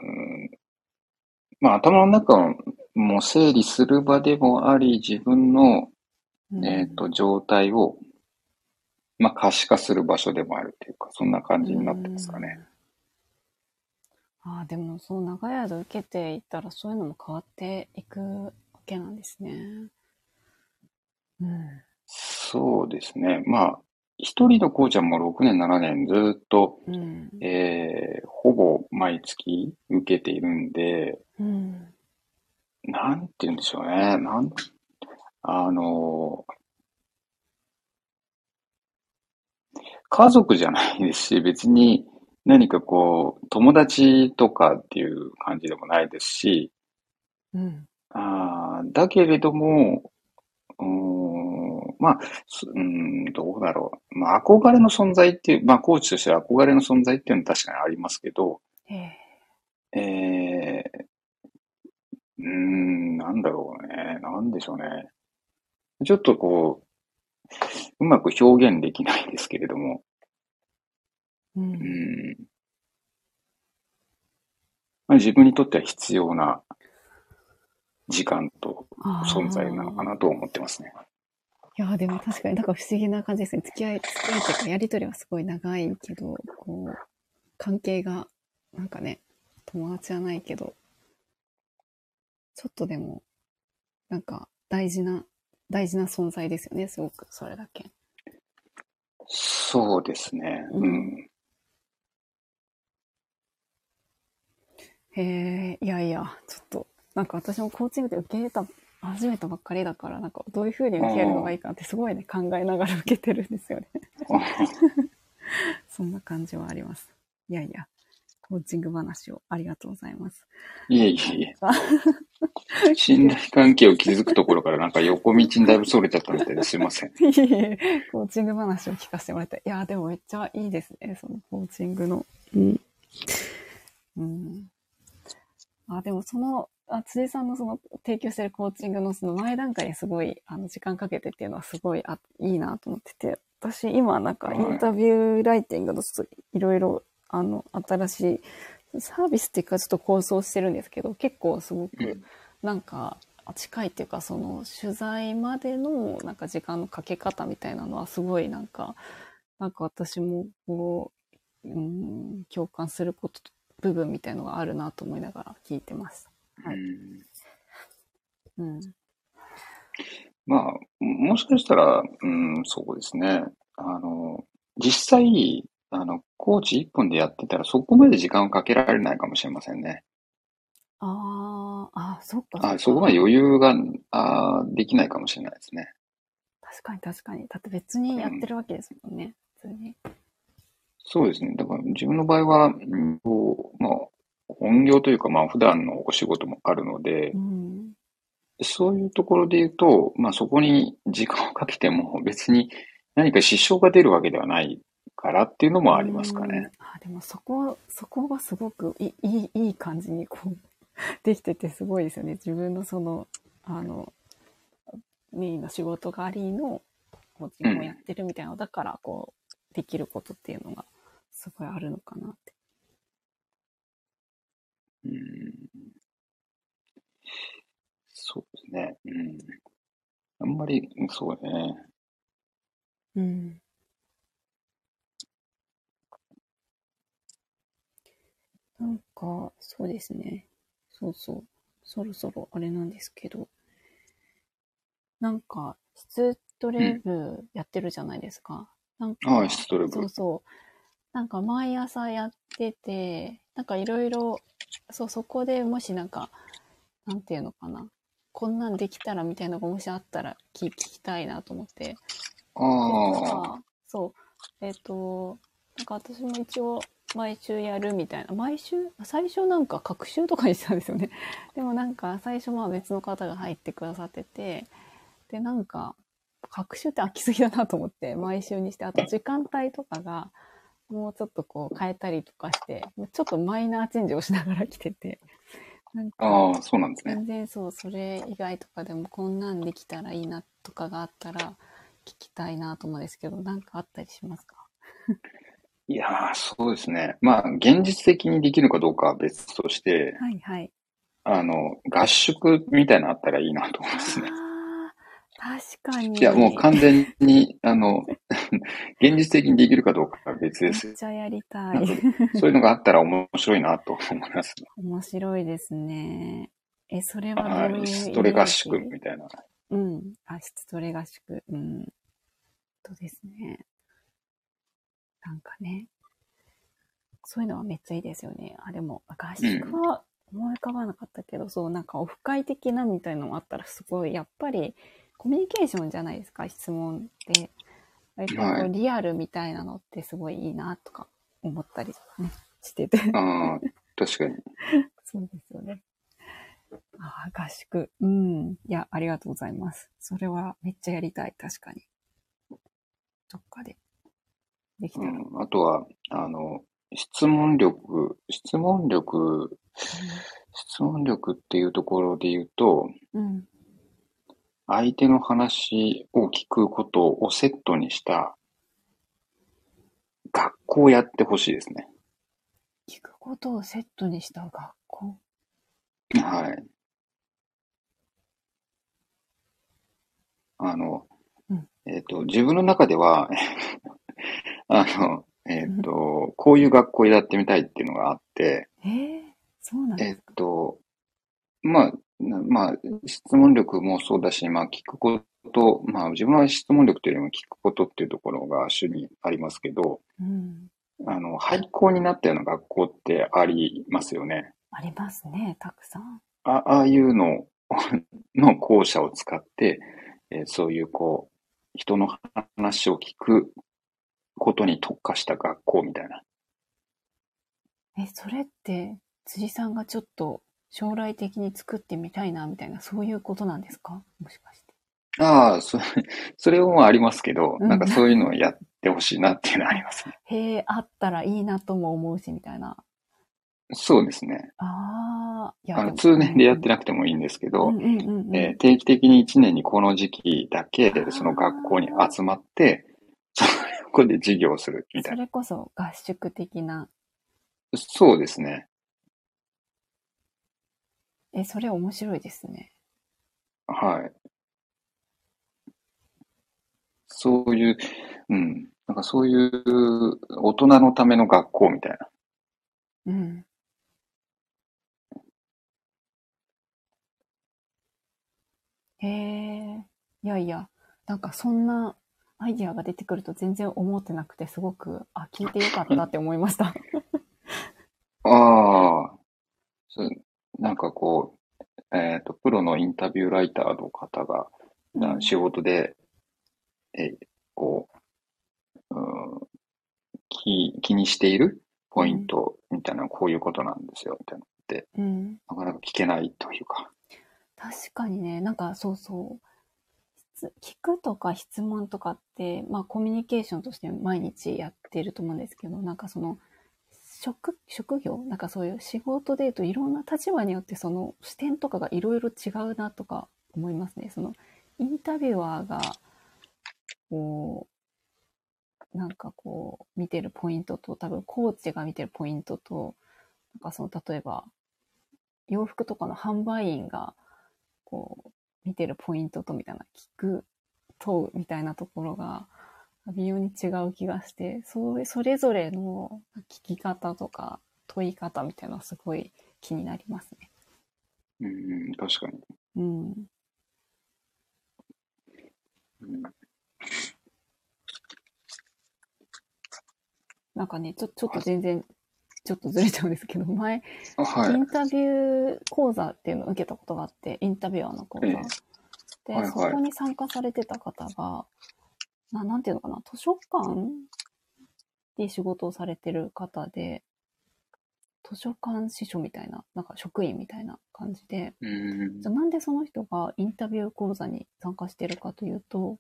うんまあ頭の中をもう整理する場でもあり、自分のうんえっ、と、状態を、まあ、可視化する場所でもあるっていうか、そんな感じになってますかね。うん。ああ、でもそう長い間受けていったらそういうのも変わっていくわけなんですね。うん。そうですね。まあ、一人のコーチはもう6年、7年ずっと、うん。えーほぼ毎月受けているんで、うん。なんて言うんでしょうね。なん、あの、家族じゃないですし、別に何かこう、友達とかっていう感じでもないですし、うん。あーだけれども、うーん、まあ、すうーん、どうだろう。まあ、憧れの存在っていう、まあ、コーチとしては憧れの存在っていうのは確かにありますけど、えええー、うーん、なんだろうね。なんでしょうね。ちょっとこう、うまく表現できないですけれども、う。うんん、まあ、自分にとっては必要な時間と存在なのかなと思ってますね。いやーでも確かになんか不思議な感じですね。付き合い、付き合いっていうかやりとりはすごい長いけど、こう、関係が、なんかね、友達はないけど、ちょっとでも、なんか大事な、大事な存在ですよね、すごく、それだけ。そうですね。ううんん。へえ、いやいや、ちょっと、なんか私もコーチングで受け入れた、初めたばっかりだから、なんかどういう風に受け入れるのがいいかってすごいね、考えながら受けてるんですよね。そんな感じはあります。いやいや、コーチング話をありがとうございます。いえいえいえ。信頼関係を築くところからなんか横道にだいぶそれちゃったみたいですいません。いえいえコーチング話を聞かせてもらって。いや、でもめっちゃいいですね、そのコーチングの。うん。うん。あ、でもその、あ辻さんのその提供してるコーチングのその前段階にすごいあの時間かけてっていうのはすごいあいいなと思ってて、私今なんかインタビューライティングのちょっといろいろあの新しいサービスっていうかちょっと構想してるんですけど、結構すごくうん。なんか近いっていうかその取材までのなんか時間のかけ方みたいなのはすごいなんかなんか私もこう、うん、共感すること部分みたいのがあるなと思いながら聞いてます。はいうんうん。まあ、もしかしたら、うん、そうですね。あの、実際、あの、コーチ一本でやってたらそこまで時間をかけられないかもしれませんね。ああ、あ、そっかあ、そこまで余裕が、あできないかもしれないですね。確かに確かに。だって別にやってるわけですもんね。普通に。そうですね。だから自分の場合は、うんこうまあ、本業というか、まあ、普段のお仕事もあるのでう、ん。そういうところで言うと、まあ、そこに時間をかけても 別に何か支障が出るわけではないからっていうのもありますかね。うん。あ、でもそこ、そこがすごくいい、いい、感じにこう、できててすごいですよね。自分のその、あの、メインの仕事がありの、コーチングをやってるみたいなのだから、こう、できることっていうのが、すごいあるのかなって。うんそうですね。うん。あんまり、そうね。うん。なんか、そうですね。そうそう。そろそろあれなんですけど。なんか、質トレブやってるじゃないですか。なんか、ああ、質トレブそうそう。なんか毎朝やってて、なんかいろいろ、そう、そこでもしなんか、なんていうのかな。こんなんできたらみたいなのがもしあったら聞聞きたいなと思って。ああ、あそう。えっ、と、なんか私も一応毎週やるみたいな。毎週？最初なんか各週とかにしたんですよね。でもなんか最初まあ別の方が入ってくださってて、で、なんか、各週って飽きすぎだなと思って、毎週にして、あと時間帯とかが、もうちょっとこう変えたりとかして、ちょっとマイナーチェンジをしながら来てて、なんか、ああ、そうなんですね。全然そう、それ以外とかでもこんなんできたらいいなとかがあったら聞きたいなと思うんですけど、なんかあったりしますか？いやー、そうですね。まあ、現実的にできるかどうかは別として、はいはい。あの、合宿みたいなのあったらいいなと思いますね。あ確かに。いや、もう完全に、あの、現実的にできるかどうかは別ですよ。めっちゃやりたい。そういうのがあったら面白いなと思います。面白いですね。え、それはどはういうストレ合宿みたいな。うん。あ、質トレ合宿。うん。とですね。なんかね。そういうのはめっちゃいいですよね。あ、でも、合宿は思い浮かばなかったけど、そう、なんかオフ会的なみたいのもあったらすごい、やっぱりコミュニケーションじゃないですか、質問って。割とこはいうリアルみたいなのってすごいいいなとか思ったりとかね、してて。ああ、確かに。そうですよね。ああ、合宿。うん。いや、ありがとうございます。それはめっちゃやりたい。確かに。どっかで。できたら。うん、あとは、あの、質問力、質問力、質問力っていうところで言うと、うん。相手の話を聞くことをセットにした学校をやってほしいですね。聞くことをセットにした学校？はい。あの、うんえっと、自分の中では、あの、えっと、こういう学校をやってみたいっていうのがあって、えー、そうなんでえっすか。と、まあ、なまあ、質問力もそうだし、まあ、聞くこと、まあ、自分は質問力というよりも聞くことっていうところが主にありますけど、うん。あの、廃校になったような学校ってありますよね。ありますね、たくさん。あああいうの の校舎を使って、えーそういうこう、人の話を聞くことに特化した学校みたいな。え、それって、辻さんがちょっと将来的に作ってみたいな、みたいな、そういうことなんですか？もしかして。ああ、それ、それもありますけど、うんなんかそういうのをやってほしいなっていうのはありますね。へえ、あったらいいなとも思うし、みたいな。そうですね。ああ、いや、あの、も通年でやってなくてもいいんですけど、定期的に1年にこの時期だけ、その学校に集まって、そこで授業をするみたいな。それこそ合宿的な。そうですね。え、それ面白いですね。はい。そういう、うん。なんかそういう大人のための学校みたいな。うん。へえ、いやいや、なんかそんなアイディアが出てくると全然思ってなくて、すごく、あ、聞いてよかったって思いました。ああ、そうなんかこう、えっと、プロのインタビューライターの方が、な仕事で、え、こう、うん、気、気にしているポイントみたいな、こういうことなんですよ、みたいな。って、うん。なかなか聞けないというか。確かにね、なんかそうそう。聞くとか質問とかって、まあコミュニケーションとして毎日やってると思うんですけど、なんかその、職、職業？なんかそういう仕事で言うといろんな立場によってその視点とかがいろいろ違うなとか思いますね。その、インタビュアーが、こう、なんかこう、見てるポイントと、多分コーチが見てるポイントと、なんかその、例えば、洋服とかの販売員が、こう、見てるポイントとみたいな、聞く、問うみたいなところが、微妙に違う気がして、そう、それぞれの聞き方とか問い方みたいなのすごい気になりますね。うん、確かに。うん。うん、なんかね、ちょ、ちょっと全然、ちょっとずれちゃうんですけど、前、あはいイ。ンタビュー講座っていうのを受けたことがあって、インタビュアーの講座。ええで、はいはいそこに参加されてた方が、ななんていうのかな、図書館で仕事をされてる方で、図書館司書みたいな、なんか職員みたいな感じで、うんじゃあなんでその人がインタビュー講座に参加してるかというと、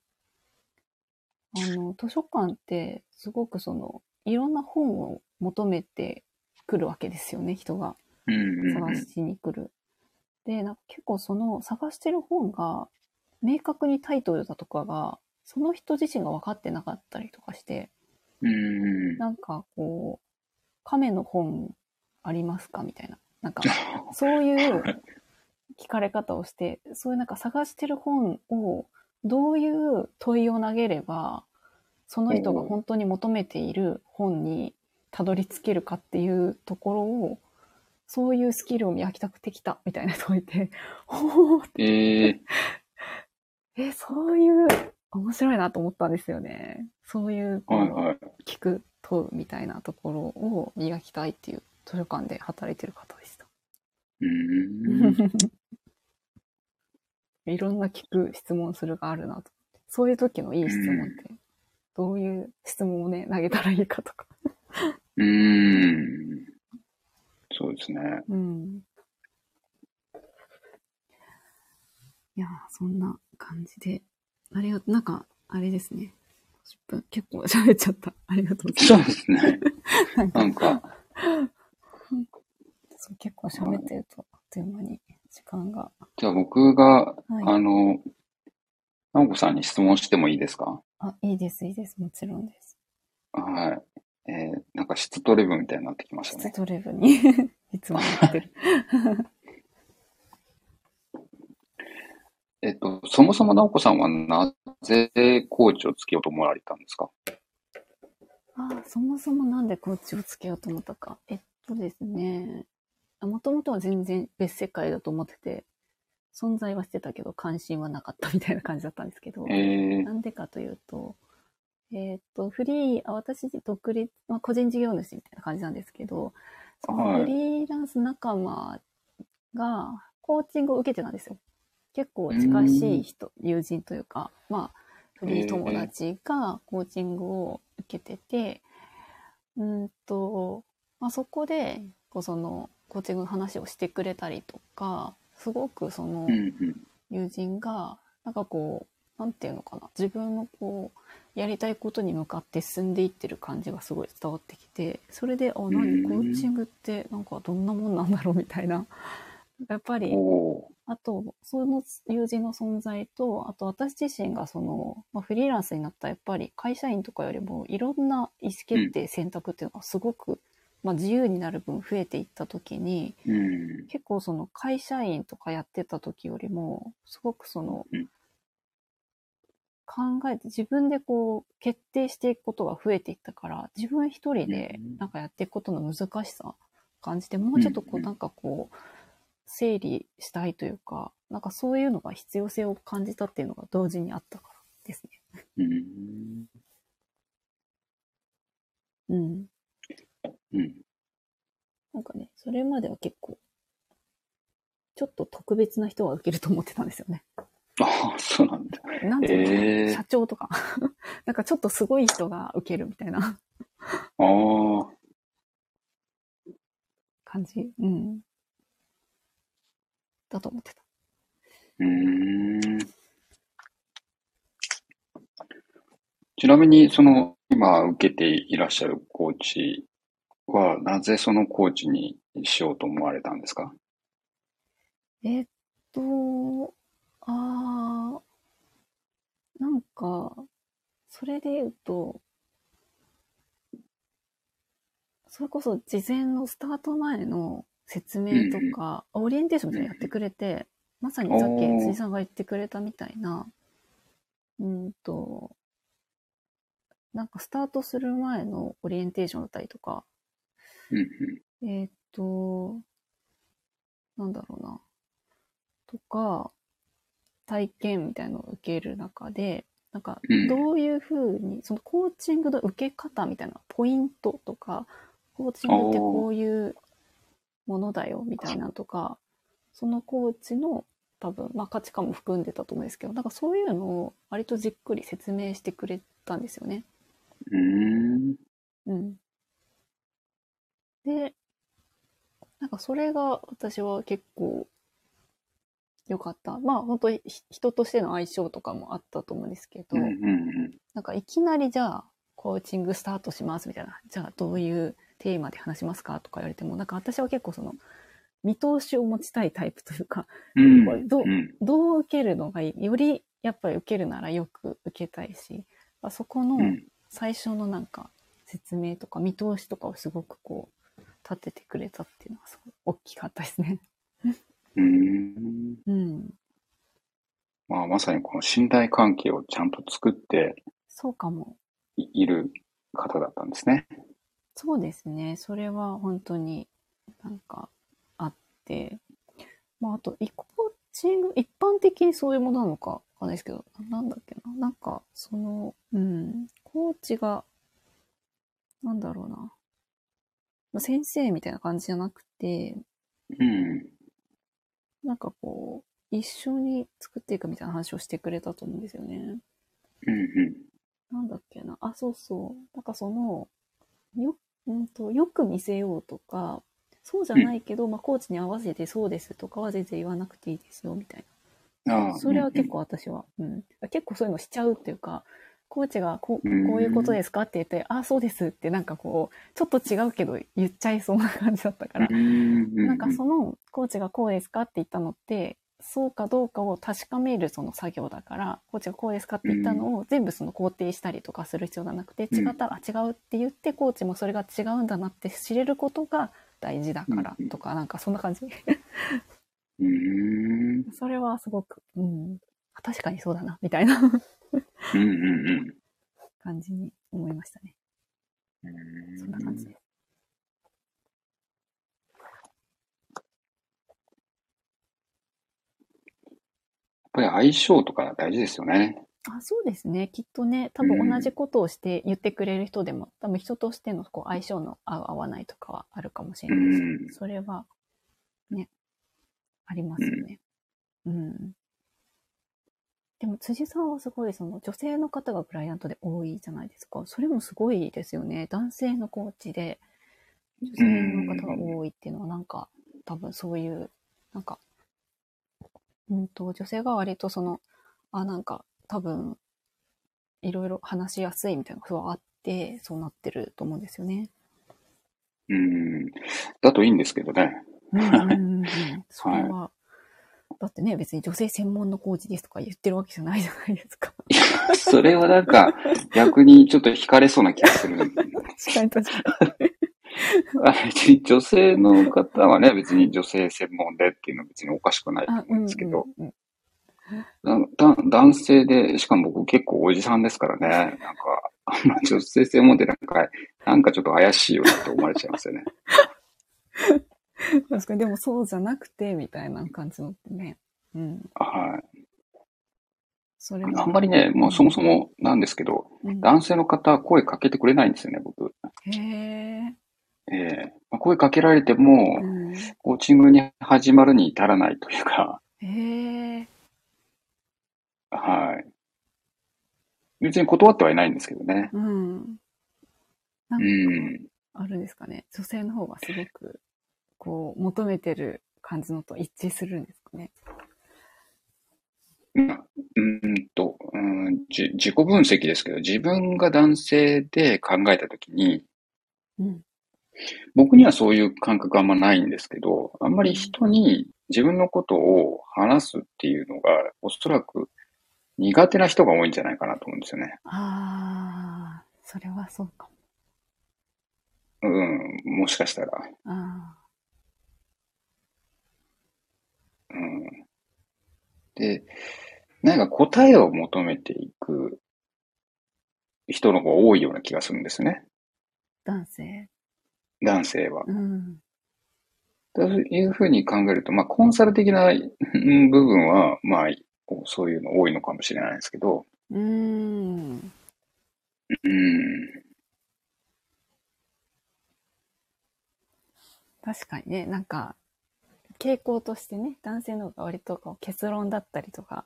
あの、図書館ってすごくその、いろんな本を求めてくるわけですよね、人が。うん探しに来る。で、なんか結構その探してる本が明確にタイトルだとかが、その人自身が分かってなかったりとかして、うん。なんかこう、亀の本ありますかみたいな。なんか、そういう聞かれ方をして、そういうなんか探してる本をどういう問いを投げれば、その人が本当に求めている本にたどり着けるかっていうところを、そういうスキルを磨きたくてきたみたいな人がいて、ほーって、ええ え、そういう、面白いなと思ったんですよね。そういう。聞く、問うみたいなところを磨きたいっていう図書館で働いてる方でした。うーん。いろんな聞く質問するがあるなと。そういう時のいい質問って、どういう質問をね、投げたらいいかとか。うーん。そうですね。うん。いやー、そんな感じで。ありがとう。なんか、あれですね。10分結構喋っちゃった。ありがとうございそうですね。ます。なんか、そう結構喋ってると、あっという間に時間が。じゃあ僕が、はいあの、直子さんに質問してもいいですか？あ、いいです、いいです。もちろんです。はい。えー、なんか質トレブみたいになってきましたね。ストレブに いつもやってる。えっと、そもそも直子さんはなぜコーチをつけようと思われたんですか？あそもそもなんでコーチをつけようと思ったか。えっとですね、もともとは全然別世界だと思ってて、存在はしてたけど関心はなかったみたいな感じだったんですけど、えー、なんでかというと、えっと、フリー、あ私、独立、まあ、個人事業主みたいな感じなんですけど、そのはいフリーランス仲間がコーチングを受けてたんですよ。結構近しい人、友人というか、まあ、フリー友達がコーチングを受けてて、うんと、まあ、そこで、こうその、コーチングの話をしてくれたりとか、すごくその。友人が、なんかこう、なんていうのかな、自分のこう、やりたいことに向かって進んでいってる感じがすごい伝わってきて、それで、あ、うん何、コーチングってなんかどんなもんなんだろうみたいな。やっぱり、あと、その友人の存在と、あと私自身がその、まあ、フリーランスになったらやっぱり会社員とかよりもいろんな意思決定、選択っていうのがすごく、まあ、自由になる分増えていった時に、うん。結構その会社員とかやってた時よりも、すごくそのうん、考えて自分でこう決定していくことが増えていったから、自分一人でうん。なんかやっていくことの難しさ感じて、もうちょっとこううん。なんかこう、整理したいというか、なんかそういうのが必要性を感じたっていうのが同時にあったからですね。うん。うん。うん。なんかね、それまでは結構、ちょっと特別な人が受けると思ってたんですよね。ああ、そうなんだ。なんていうの、ええ社長とか。なんかちょっとすごい人が受けるみたいなああ、感じ？うん。だと思ってた。うーん。ちなみに、その、今受けていらっしゃるコーチは、なぜそのコーチにしようと思われたんですか？えっと、あー、なんか、それで言うと、それこそ事前のスタート前の説明とか、オリエンテーションでやってくれて、まさにさっき辻さんが言ってくれたみたいな、うんと、なんかスタートする前のオリエンテーションだったりとか。えーっと、なんだろうな。とか、体験みたいのを受ける中で、なんかうん、どういうふうに、そのコーチングの受け方みたいなポイントとか、コーチングってこういうものだよみたいなのとか、そのコーチの多分、まあ価値観も含んでたと思うんですけど、なんかそういうのを割とじっくり説明してくれたんですよね。うーん。うん。で、なんかそれが私は結構良かった。まあ本当にひ人としての相性とかもあったと思うんですけど、うんうんなんかいきなりじゃあコーチングスタートしますみたいな、じゃあどういうテーマで話しますかとか言われても、なんか私は結構その見通しを持ちたいタイプというか、うん。ど。どう受けるのがいい？よりやっぱり受けるならよく受けたいし、あそこのうん。最初のなんか説明とか見通しとかをすごくこう立ててくれたっていうのはすごい大きかったですね。うーん。うん。まあ、まさにこの信頼関係をちゃんと作ってそうかも。いいる方だったんですね。そうですね。それは本当になんかあって、まあ、あと、イコーチング、一般的にそういうものなのかわかんないですけど、なんだっけな。なんか、その、うん、コーチが、なんだろうな。まあ先生みたいな感じじゃなくて、うん。なんかこう、一緒に作っていくみたいな話をしてくれたと思うんですよね。うんうん。なんだっけな。あ、そうそう。なんかその、よ、うんと、よく見せようとか、そうじゃないけど、まあ、コーチに合わせてそうですとかは全然言わなくていいですよ、みたいあな。あそれは結構。構私は、うん。結構そういうのしちゃうっていうか、コーチがこう、うんこういうことですかって言って、あ、そうですってなんかこう、ちょっと違うけど言っちゃいそうな感じだったからう、んなんかそのコーチがこうですかって言ったのって、そうかどうかを確かめるその作業だから、コーチがこうですかって言ったのを全部その肯定したりとかする必要がなくて、うん違ったら、あ、違うって言って、コーチもそれが違うんだなって知れることが大事だからうんとか、なんかそんな感じ。うん。それはすごく、うん、あ確かにそうだな、みたいなうんうん感じに思いましたね。うん。そんな感じです。ぱり相性とか大事ですよね。あそうですね。きっとね、多分同じことをして言ってくれる人でも、多分人としてのこう相性の合う合わないとかはあるかもしれないし、うんそれはね、ありますよね。うん。でも辻さんはすごいその女性の方がクライアントで多いじゃないですか。それもすごいですよね。男性のコーチで女性の方が多いっていうのはなんか多分そういう、なんか、うんと、女性が割とその、あ、なんか多分いろいろ話しやすいみたいなことがあって、そうなってると思うんですよね。うん。だといいんですけどね。うんうんうんうん。それは、だってね、別に女性専門のコーチですとか言ってるわけじゃないじゃないですか。それはなんか、逆にちょっと惹かれそうな気がする。確かに確かあ別に女性の方はね、別に女性専門でっていうのは別におかしくないと思うんうんですけど、うんうん。だだ男性で、しかも僕結構おじさんですからね、なんか、あんま女性専門でなんか、なんかちょっと怪しいよなって思われちゃいますよね。確かに、でもそうじゃなくて、みたいな感じのってね。うん。はい。それは。あんまりね、もうそもそもなんですけど、うん、男性の方は声かけてくれないんですよね、僕。へえ。ええまあ声かけられてもう、ん。コーチングに始まるに至らないというか、へえ。はい。別に断ってはいないんですけどね。うん。なんうか、ん。あるんですかね。女性の方がすごく、こう、求めてる感じのと一致するんですかね。まあうーんと、うん、じ自己分析ですけど、自分が男性で考えたときに、うん。僕にはそういう感覚あんまないんですけど、あんまり人に自分のことを話すっていうのが、おそらく苦手な人が多いんじゃないかなと思うんですよね。ああ、それはそうかも。うん、もしかしたら。あうん。で、なんか答えを求めていく人の方が多いような気がするんですね。あ、男性？男性は。うん。というふうに考えると、まあ、コンサル的なうん部分は、まあ、そういうの多いのかもしれないですけど、うーん。うん、確かにね、なんか、傾向としてね、男性の方が割とこう結論だったりとか、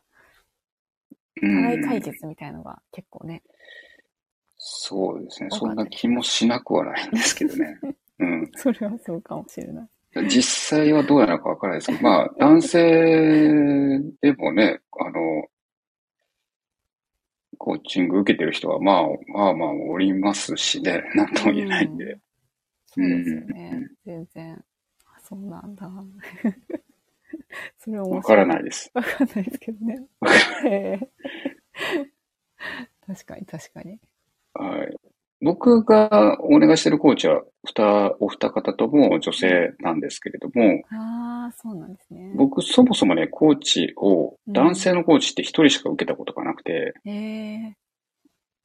う課題解ん、決みたいのが結構ね、そうですね。そんな気もしなくはないんですけどね。うん。それはそうかもしれない。実際はどうなのかわからないですけど、まあ、男性でもね、あの、コーチング受けてる人は、まあ、まあまあ、おりますしね、なんとも言えないんで。そうですよね。全然。あ、そうなんだ。それは面白い。わからないです。わかんないですけどね。確かに確かに。はい。僕がお願いしてるコーチは、ふた、お二方とも女性なんですけれども、ああ、そうなんですね。僕そもそもね、コーチを、男性のコーチって一人しか受けたことがなくて、へえ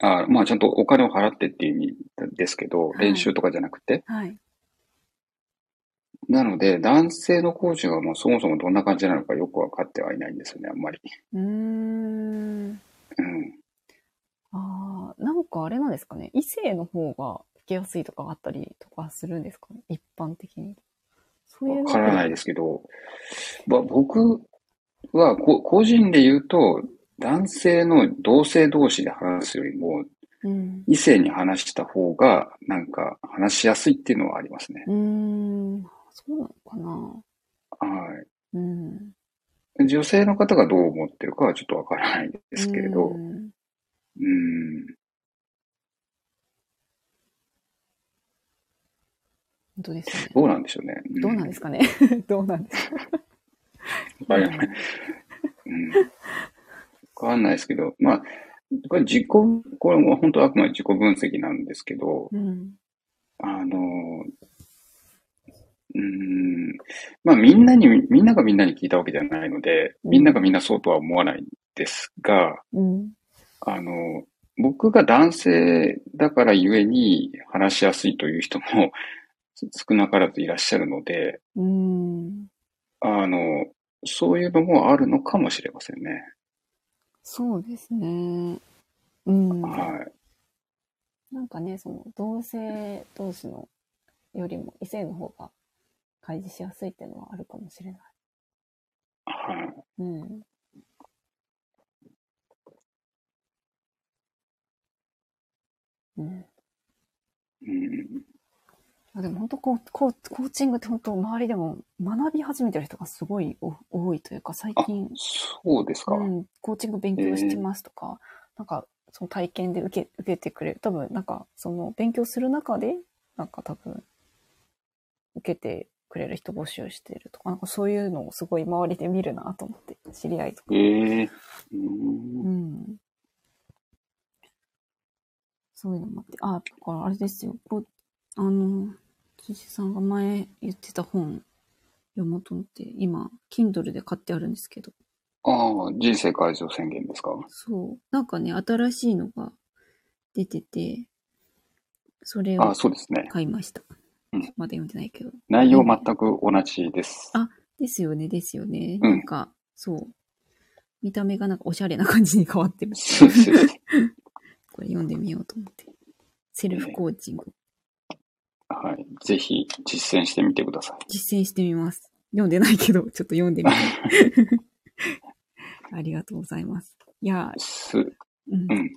あまあちゃんとお金を払ってっていう意味ですけど、はい練習とかじゃなくて。はい。なので、男性のコーチがもうそもそもどんな感じなのかよくわかってはいないんですよね、あんまり。うーん。うん。ああ、なんかあれなんですかね。異性の方が受けやすいとかあったりとかするんですかね。一般的に。そういうわからないですけど、まあ、僕はこ個人で言うと、男性の同性同士で話すよりも、うん。異性に話した方が、なんか話しやすいっていうのはありますね。うーん。そうなのかな。はうん。い。女性の方がどう思ってるかはちょっとわからないですけれど、うんうん。本当ですね。どうなんでしょうね。どうなんですかね。どうなんですか。わかんない。うん。わかんないですけど、まあ、これ自己、これも本当あくまで自己分析なんですけど、うん。あの、うーん、まあみんなに、みんながみんなに聞いたわけじゃないので、みんながみんなそうとは思わないんですが、うん。あの、僕が男性だからゆえに話しやすいという人も 少なからずいらっしゃるので、うん。あの、そういうのもあるのかもしれませんね。そうですね。うん。はい。なんかね、その同性同士のよりも異性の方が開示しやすいっていうのはあるかもしれない。はい。うん。うん。うん。あでも本当こうコー、コーチングって本当周りでも学び始めてる人がすごいお多いというか、最あ近、そうですか。うん、コーチング勉強してますとか、なんかその体験で受け受けてくれる。多分なんかその勉強する中で、なんか多分受けてくれる人募集してるとか、なんかそういうのをすごい周りで見るなと思って、知り合いとか。ええう。うんん。そういうのもあって、あ、だからあれですよ。こう、あの、辻さんが前言ってた本読もうと思って、今、Kindle で買ってあるんですけど、ああ、人生改造宣言ですか？そう。なんかね、新しいのが出てて、それをあそうですね。買いました。うんまだ読んでないけど。内容全く同じです。あですよね、ですよね。うんなんか、そう。見た目がなんかおしゃれな感じに変わってる。そうです。これ読んでみようと思って。セルフコーチング。はい。ぜひ実践してみてください。実践してみます。読んでないけど、ちょっと読んでみて。ありがとうございます。いや、す、うん。うん。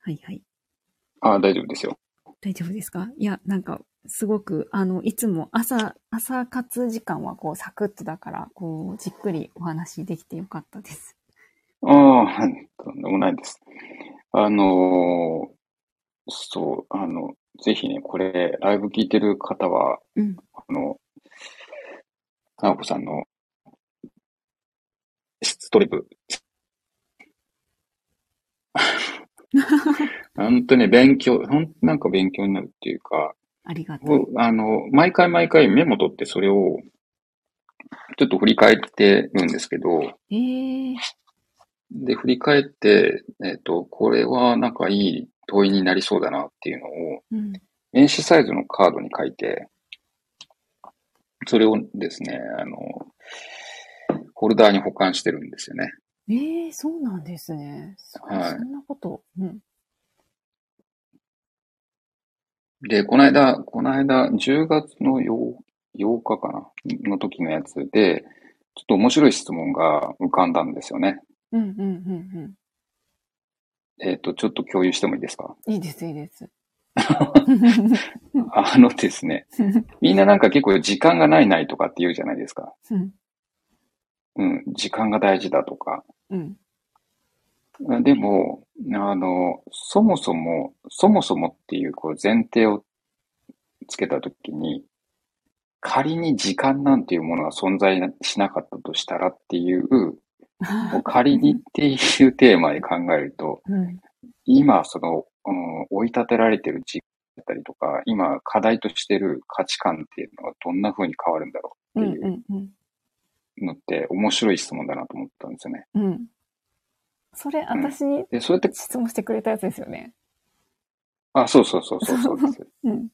はいはい。あ大丈夫ですよ。大丈夫ですか？いや、なんか、すごく、あの、いつも朝、朝活時間はこう、サクッとだから、こう、じっくりお話できてよかったです。ああ、とんでもないです。あのーそう、あの、ぜひね、これ、ライブ聞いてる方は、うん。あの、なおこさんの、ストリブ。本当に勉強、ほんなんか勉強になるっていうか、ありがとう。僕あの、毎回毎回メモ取ってそれを、ちょっと振り返ってるんですけど、えー、で、振り返って、えっと、これはなんかいい問いになりそうだなっていうのを、うん。名刺サイズのカードに書いて、それをですね、あの、ホルダーに保管してるんですよね。えー、そうなんですね。そはいそんなこと。うん。で、この間、この間、10月の 8, 8日かなの時のやつで、ちょっと面白い質問が浮かんだんですよね。うんうんうんえっと、ちょっと共有してもいいですか？うん。いいです、いいです。あのですね、みんななんか結構時間がないないとかって言うじゃないですか。うん。うん、時間が大事だとか。うん。でも、あの、そもそも、そもそもっていうこう前提をつけたときに、仮に時間なんていうものが存在しなかったとしたらっていう 仮にっていうテーマで考えると、うん。今そのうん追い立てられてる時期だったりとか、今課題としてる価値観っていうのがどんな風に変わるんだろうっていううんうんのって面白い質問だなと思ったんですよね。うん。うん。それ、私にで、そうやって、質問してくれたやつですよね。あ、そうそうそうそうそうです。うん。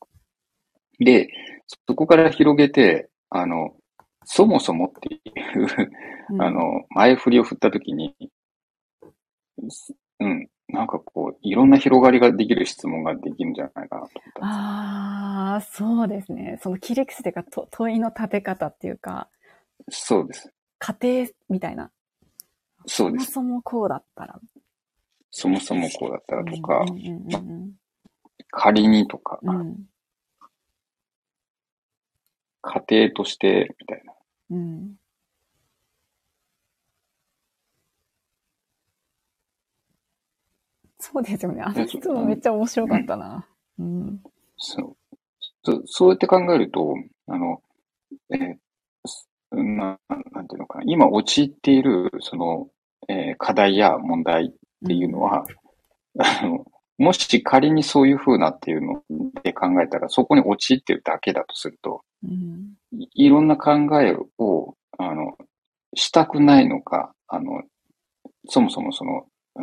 で、そこから広げて、あの、そもそもっていう、うんあ、の、前振りを振ったときに、うん、なんかこう、いろんな広がりができる質問ができるんじゃないかなと思った。ああ、そうですね。その切り口というか、と問いの立て方っていうか、そうです。過程みたいな。そうです。そもそもこうだったら。そもそもこうだったらとか仮にとか、うん。うん家庭として、みたいな。うん。そうですよね。あの質問めっちゃ面白かったな。うん。そう。そそうやって考えると、あの、えーすな、なんていうのかな。今陥っている、その、えー課題や問題っていうのは、あの、もし仮にそういう風なっていうので考えたら、そこに陥ってるだけだとすると、うん。いいろんな考えを、あの、したくないのか、あの、そもそもその、う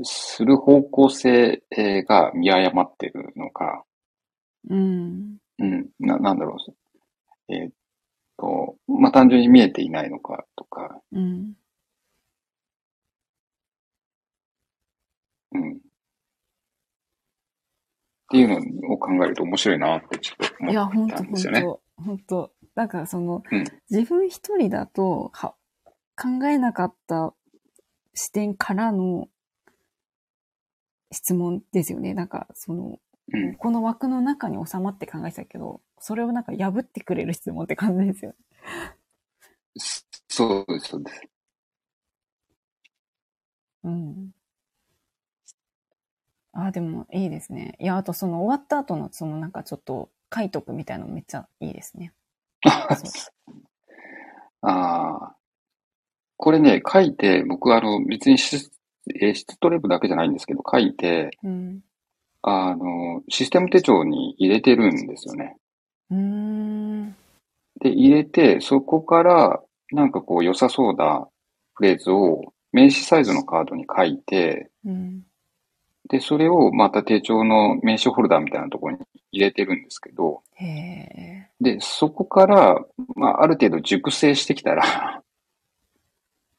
ん、する方向性えーが見誤ってるのか、うん。うん、な、なんだろう。えーっと、まあ、単純に見えていないのかとか、うん。うん。っていうのを考えると面白いなってちょっと思いや、本った当んですよね。本当本当なんかその、うん自分一人だとは考えなかった視点からの質問ですよね。なんかその、うん。この枠の中に収まって考えてたけど、それをなんか破ってくれる質問って感じですよね。そそうです、そうです。うん。ああ、でもいいですね。いや、あとその終わった後のそのなんかちょっと書いとくみたいなのめっちゃいいですね。ああ。これね、書いて、僕あの、別にシス、えーシストレブだけじゃないんですけど、書いて、うん。あの、システム手帳に入れてるんですよね。うーん。で、入れて、そこから、なんかこう良さそうなフレーズを名刺サイズのカードに書いて、うん。で、それをまた手帳の名刺ホルダーみたいなところに入れてるんですけど。で、そこから、まあ、ある程度熟成してきたら、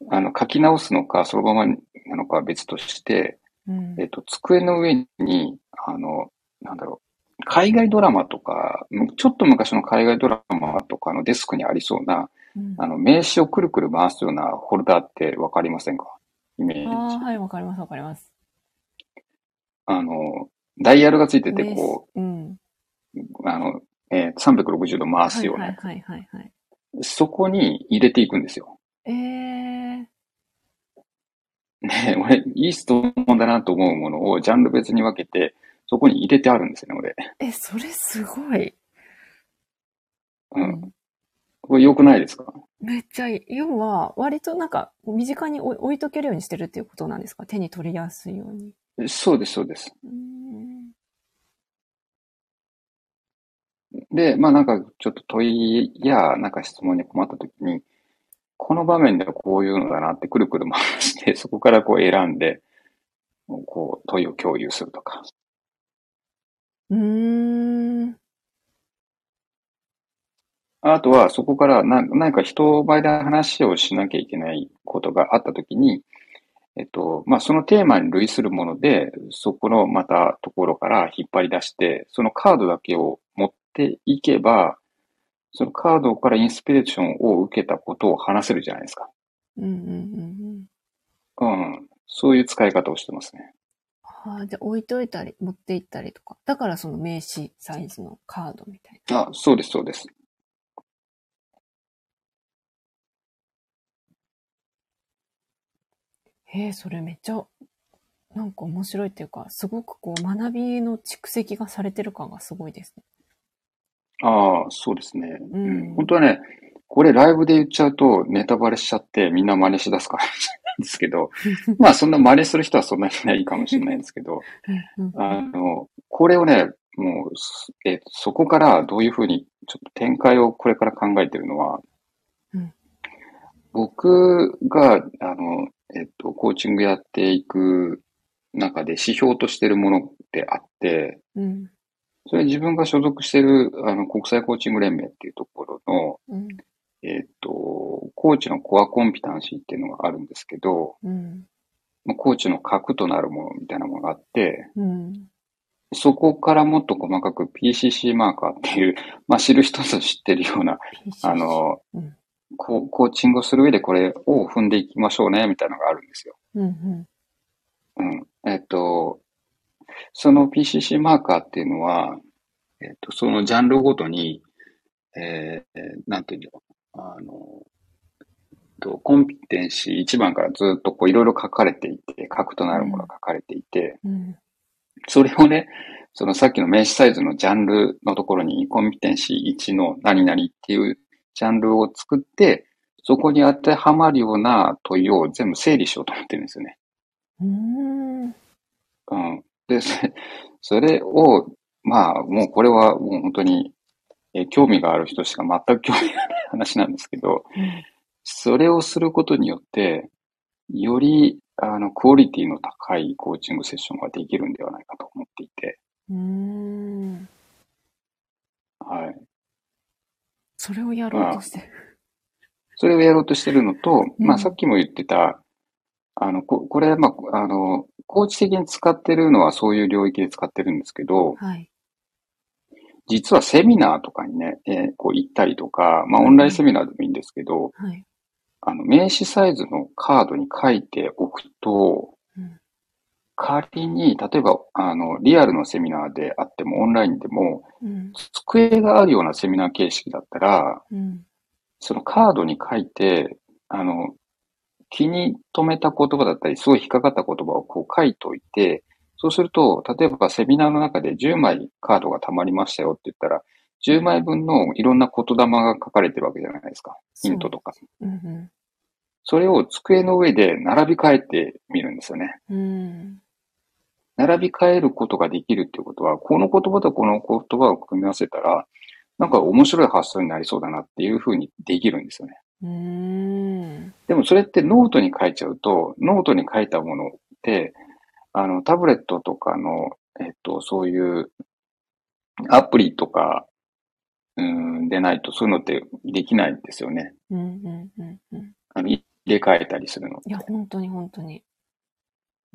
あの、書き直すのか、そのままなのかは別として、うんえっと、机の上に、あの、なんだろう、海外ドラマとか、ちょっと昔の海外ドラマとかのデスクにありそうな、うんあの、名刺をくるくる回すようなホルダーってわかりませんか？イメージ。ああ、はい、わかります、わかります。あの、ダイヤルがついてて、こうん。う、あの、えー360度回すはいような、はいはいはいはい。そこに入れていくんですよ。え えね、俺、いい質問だなと思うものをジャンル別に分けて、そこに入れてあるんですよね、俺。え、それすごい。うん。これ良くないですか？めっちゃいい。要は、割となんか、身近に置い置いとけるようにしてるっていうことなんですか？手に取りやすいように。そうです、そうです。うーん。で、まあなんかちょっと問いやなんか質問に困った時に、この場面ではこういうのだなってくるくる回して、そこからこう選んで、こう問いを共有するとか。うーん。あとはそこからな何か人前で話をしなきゃいけないことがあった時に、えっと、まあそのテーマに類するもので、そこのまたところから引っ張り出して、そのカードだけを持っていけば、そのカードからインスピレーションを受けたことを話せるじゃないですか。うんうんうんうん。うん。そういう使い方をしてますね。はあ、じゃあ置いといたり、持って行ったりとか。だからその名刺サイズのカードみたいな。あ、そうです、そうです。へえ、それめっちゃ、なんか面白いっていうか、すごくこう学びの蓄積がされてる感がすごいですね。ああ、そうですね。うん本当はね、これライブで言っちゃうとネタバレしちゃってみんな真似しだすからですけど、まあそんな真似する人はそんなにいないかもしれないんですけど、うんあの、これをね、もう、すえーそこからどういうふうにちょっと展開をこれから考えてるのは、うん僕が、あの、えっと、コーチングやっていく中で指標としてるものってあって、うん。それ自分が所属してる、あの、国際コーチング連盟っていうところの、うん。えっと、コーチのコアコンピタンシーっていうのがあるんですけど、うん。まあコーチの核となるものみたいなものがあって、うん。そこからもっと細かく PCC マーカーっていう、まあ知る人ぞ知ってるような、あの、うんココーチングをする上でこれを踏んでいきましょうね、みたいなのがあるんですよ。うんうん。えっと、その PCC マーカーっていうのは、えっと、そのジャンルごとに、えー、なんていうの、あの、とコンピテンシー1番からずっとこういろいろ書かれていて、核となるものが書かれていて、うんそれをね、そのさっきの名詞サイズのジャンルのところにコンピテンシー1の何々っていうジャンルを作って、そこに当てはまるような問いを全部整理しようと思ってるんですよね。うんうん。で、それを、まあ、もうこれはもう本当に、えー興味がある人しか全く興味がない話なんですけど、それをすることによって、より、あの、クオリティの高いコーチングセッションができるんではないかと思っていて、うんはい。それをやろうとしてる。それをやろうとしてるのと、うんまあさっきも言ってた、あの、ここれ、まあ、あの、コーチ的に使ってるのはそういう領域で使ってるんですけど、はい。実はセミナーとかにね、えーこう行ったりとか、まあオンラインセミナーでもいいんですけど、はい。あの、名刺サイズのカードに書いておくと、うん仮に、例えば、あの、リアルのセミナーであっても、オンラインでも、うん机があるようなセミナー形式だったら、うんそのカードに書いて、あの、気に留めた言葉だったり、すごい引っかかった言葉をこう書いておいて、そうすると、例えばセミナーの中で10枚カードが溜まりましたよって言ったら、10枚分のいろんな言霊が書かれてるわけじゃないですか。ヒントとか。うんそれを机の上で並び替えてみるんですよね。うんうん並び替えることができるっていうことは、この言葉とこの言葉を組み合わせたら、なんか面白い発想になりそうだなっていうふうにできるんですよね。うんでもそれってノートに書いちゃうと、ノートに書いたものって、あの、タブレットとかの、えっと、そういうアプリとか、うん、でないとそういうのってできないんですよね。うんうんうんうんあの、入れ替えたりするの。いや、本当に本当に。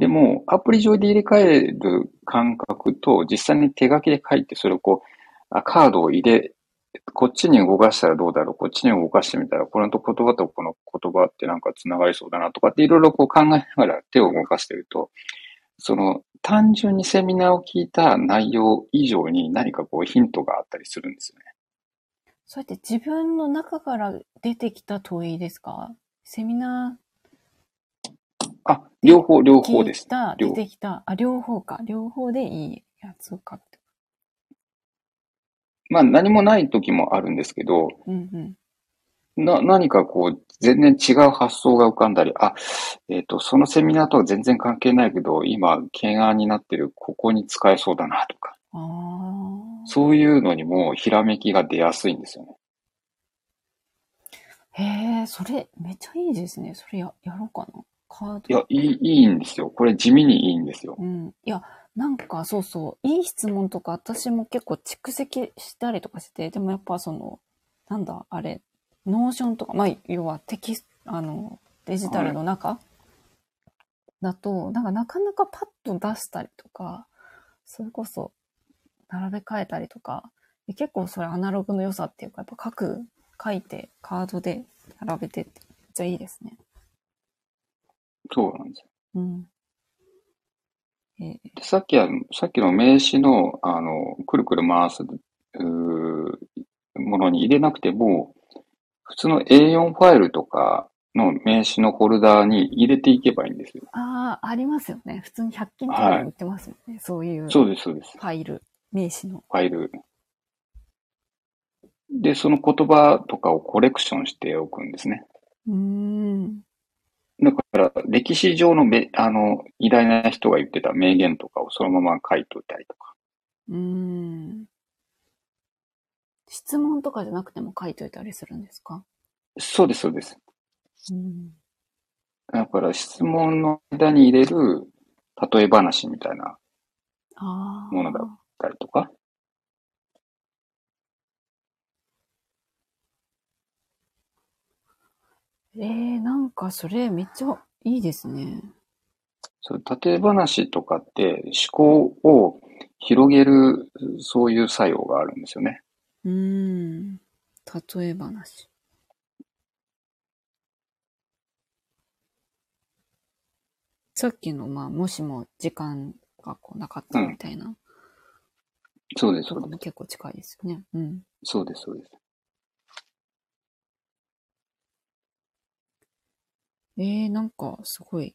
でも、アプリ上で入れ替える感覚と、実際に手書きで書いて、それをこう、カードを入れ、こっちに動かしたらどうだろう、こっちに動かしてみたら、この言葉とこの言葉ってなんか繋がりそうだなとかっていろいろこう考えながら手を動かしてると、その単純にセミナーを聞いた内容以上に何かこうヒントがあったりするんですよね。そうやって自分の中から出てきた問いですか？セミナあ、両方、両方です。出てきた、あ、両方か。両方でいいやつを書く。まあ何もない時もあるんですけど、うんうん。な、何かこう、全然違う発想が浮かんだり、あ、えっ、と、そのセミナーとは全然関係ないけど、今、懸案になってる、ここに使えそうだなとか。そういうのにも、ひらめきが出やすいんですよね。へえ、それ、めっちゃいいですね。それや、やろうかな。カード。いや、いい、いいんですよ。これ地味にいいんですよ。うん。いや、なんかそうそう、いい質問とか私も結構蓄積したりとかして、でもやっぱその、なんだ、あれ、Notion とか、まあ、要はテキスあの、デジタルの中、だと、なんかなかなかパッと出したりとか、それこそ、並べ替えたりとか、で結構それアナログの良さっていうか、やっぱ書く、書いて、カードで並べてって、めっちゃいいですね。そうなんですよ。うん。えーでさっきは、さっきの名刺の、あの、くるくる回す、ものに入れなくても、普通の A4 ファイルとかの名詞のフォルダーに入れていけばいいんですよ。ああ、ありますよね。普通に100均とかで売ってますもんね。そういうフそうです、そうです。ァイル、名詞の。ファイル。で、その言葉とかをコレクションしておくんですね。うーん。だから、歴史上のめ、あの、偉大な人が言ってた名言とかをそのまま書いといたりとか。うーん。質問とかじゃなくても書いといたりするんですか？そうです、そうです。うん。だから、質問の間に入れる例え話みたいな。ものだったりとか。えー、なんかそれめっちゃいいですね。そう、例え話とかって思考を広げる、そういう作用があるんですよね。うーん。例え話。さっきの、まあ、もしも時間がこうなかったみたいな、そうです、そうです。も結構近いですよね。うん。そうです、そうです。えー、なんかすごい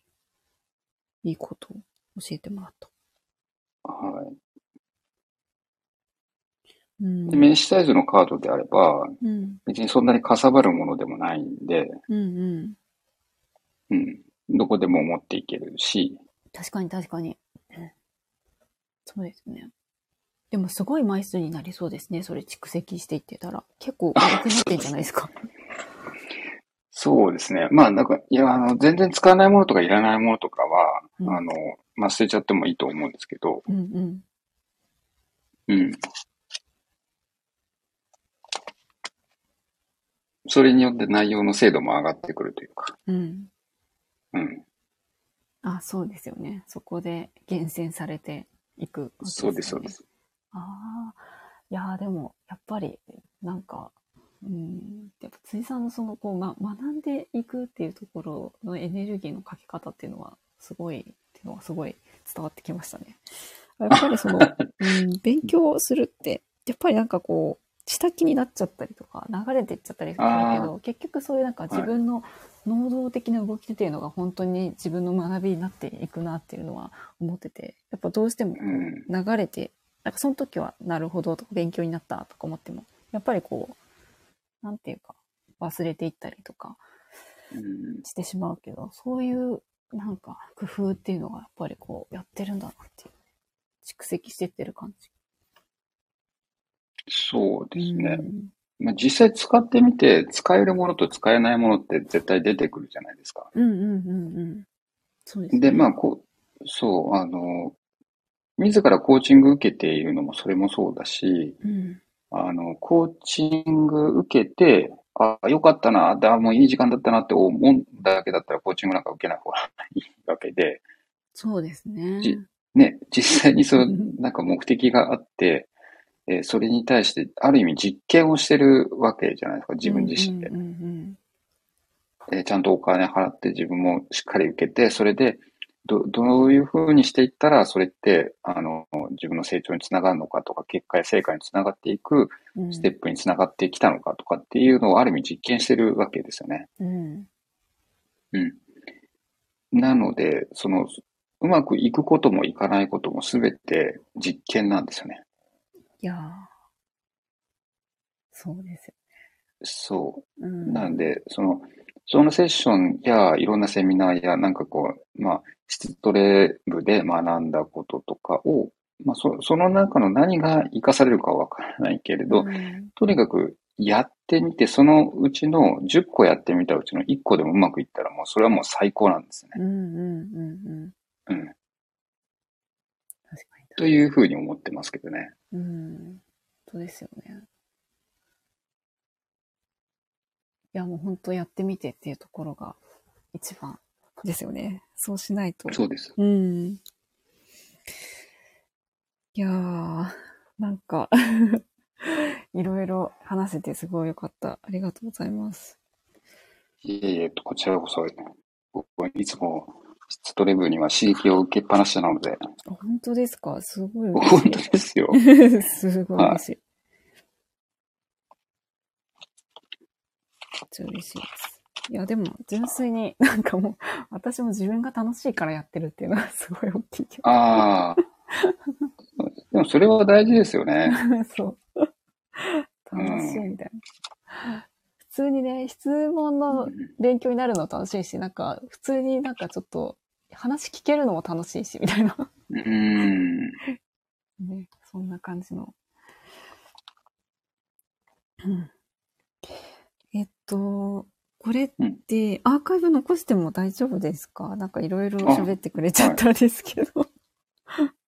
いいことを教えてもらった。はい。うん。で、名刺サイズのカードであれば、うん。別にそんなにかさばるものでもないんで、うんうん。うん。どこでも持っていけるし、確かに確かに。うんそうですね。でもすごい枚数になりそうですね。それ蓄積していってたら。結構軽くなってんじゃないですか。そうですね。まあ、なんか、いや、あの、全然使わないものとかいらないものとかは、うんあの、まあ、捨てちゃってもいいと思うんですけど、うんうん。うん。それによって内容の精度も上がってくるというか、うん。うん。あ、そうですよね。そこで厳選されていくわけそうです、そうです。ああ、いやーでも、やっぱり、なんか、うん、やっぱ辻さんのその、こう、ま、学んでいくっていうところのエネルギーのかけ方っていうのは、すごい、っていうのはすごい伝わってきましたね。やっぱりその、うん、勉強するって、やっぱりなんかこう、下気になっちゃったりとか、流れていっちゃったりするけど、結局そういうなんか自分の能動的な動きっていうのが本当に自分の学びになっていくなっていうのは思ってて、やっぱどうしても流れて、なんかその時はなるほどとか勉強になったとか思っても、やっぱりこう、なんていうか、忘れていったりとかうん。してしまうけど、そういうなんか工夫っていうのがやっぱりこうやってるんだなっていう、蓄積してってる感じ。そうですね。うんまあ、実際使ってみて、使えるものと使えないものって絶対出てくるじゃないですか。うんうんうんうん。そうですね。で、まあ、こう、そう、あの、自らコーチング受けているのもそれもそうだし、うん。あの、コーチング受けて、あ、よかったな、だ、もういい時間だったなって思うだけだったらコーチングなんか受けない方がいいわけで、そうですね。じね、実際にそのうん、なんか目的があって、えーそれに対して、ある意味実験をしてるわけじゃないですか、自分自身でうん。うんうんえーちゃんとお金払って自分もしっかり受けて、それで、ど、どういうふうにしていったら、それって、あの、自分の成長につながるのかとか、結果や成果につながっていくうん。ステップにつながってきたのかとかっていうのをある意味実験してるわけですよね。うん。うん。なので、その、うまくいくこともいかないこともすべて実験なんですよね。いやーそうですよ。そうう。ん。なんで、その、そのセッションやいろんなセミナーやなんかこう、まあ、質トレ部で学んだこととかを、まあ、そその中の何が活かされるかはわからないけれど、うんとにかくやってみて、そのうちの10個やってみたうちの1個でもうまくいったらもうそれはもう最高なんですね。うんうんうんうん。うん。確かに。というふうに思ってますけどね。うん。そうですよね。いや、もう本当やってみてっていうところが一番ですよね。そうしないと。そうです。うん。いやー、なんか、いろいろ話せてすごい良かった。ありがとうございます。いえいえ、こちらこそ、僕はいつも質トレ部には刺激を受けっぱなしなので、あ本当ですか？すごい嬉本当ですよ。すごい嬉しい。めっちゃ嬉しいです。いや、でも、純粋に なんかもう、私も自分が楽しいからやってるっていうのは すごい大きいけああ。でもそれは大事ですよね。ど。そう。楽しいみたいな。普通にね、質問の勉強になるの楽しいし、なんか、普通になんかちょっと、話聞けるのも楽しいし、みたいな。うん。ね、そんな感じの。うんえっと、これってアーカイブ残しても大丈夫ですか？なんかいろいろ喋ってくれちゃったんですけど。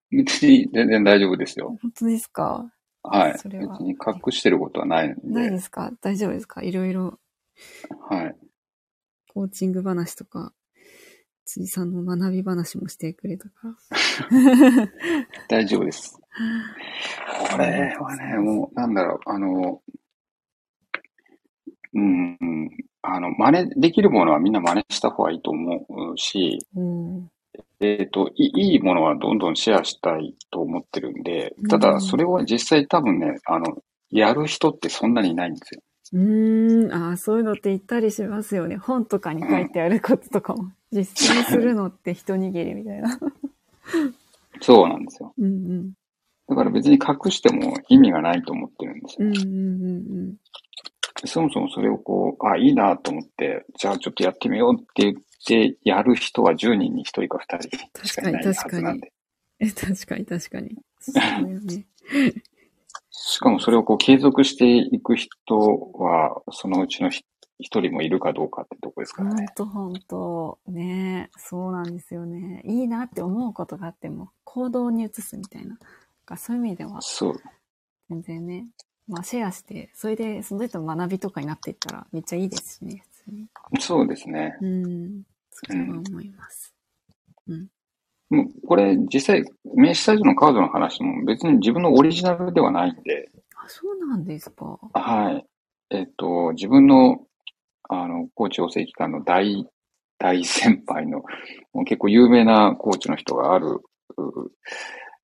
別に全然大丈夫ですよ。本当ですか？はい。別それはに隠してることはないので。ないですか？大丈夫ですか？いろいろはい。コーチング話とか、辻さんの学び話もしてくれたから。大丈夫です。これはね、もう、なんだろう、あの、うん、あの、真似できるものはみんな真似した方がいいと思うし、うん。えっと、いいいものはどんどんシェアしたいと思ってるんで、ただ、うんそれを実際多分ね、あの、やる人ってそんなにいないんですよ。うーん、ああ、そういうのって言ったりしますよね。本とかに書いてあることとかも。実践するのって一握りみたいな。そうなんですよ。うんうん。だから別に隠しても意味がないと思ってるんですよ。うんうんうんそもそもそれをこう、あ、いいなと思って、じゃあちょっとやってみようって言って、やる人は10人に1人か2人しかいないはずなんで。え、確かに確かに。そうだよね。しかもそれをこう継続していく人は、そのうちのひ一人もいるかどうかってとこですからほんね。とほんと。ねそうなんですよね。いいなって思うことがあっても、行動に移すみたいな。そういう意味では、そう。全然ね、まあシェアして、それで、その人の学びとかになっていったらめっちゃいいですしね、普通に。そうですね。うん。それは思います。もうこれ実際、名刺サイズのカードの話も別に自分のオリジナルではないんで、あ、そうなんですか。はい。えっと、自分の、あの、コーチ養成機関の大、大先輩の、もう結構有名なコーチの人がある、う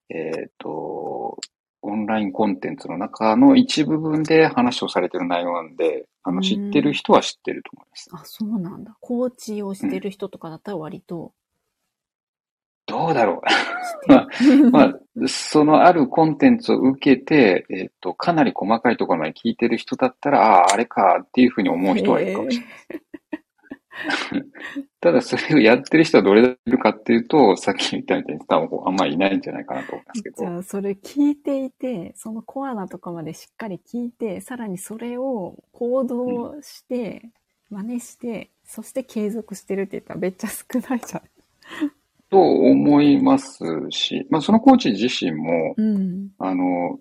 えっと、オンラインコンテンツの中の一部分で話をされてる内容なんで、あの、うん知ってる人は知ってると思います。あ、そうなんだ。コーチをしてる人とかだったら割とどうだろ知ってる。う。まあ、そのあるコンテンツを受けて、えっと、かなり細かいところまで聞いてる人だったら、ああ、あれかっていうふうに思う人はいるかもしれない。ただそれをやってる人はどれだけいるかっていうと、さっき言ったみたいに多分あんまりいないんじゃないかなと思いますけど。じゃあ、それ聞いていて、そのコアなとこまでしっかり聞いて、さらにそれを行動して、真似して、そして継続してるって言ったらめっちゃ少ないじゃん。と思いますし、まあそのコーチ自身も、うん。あの、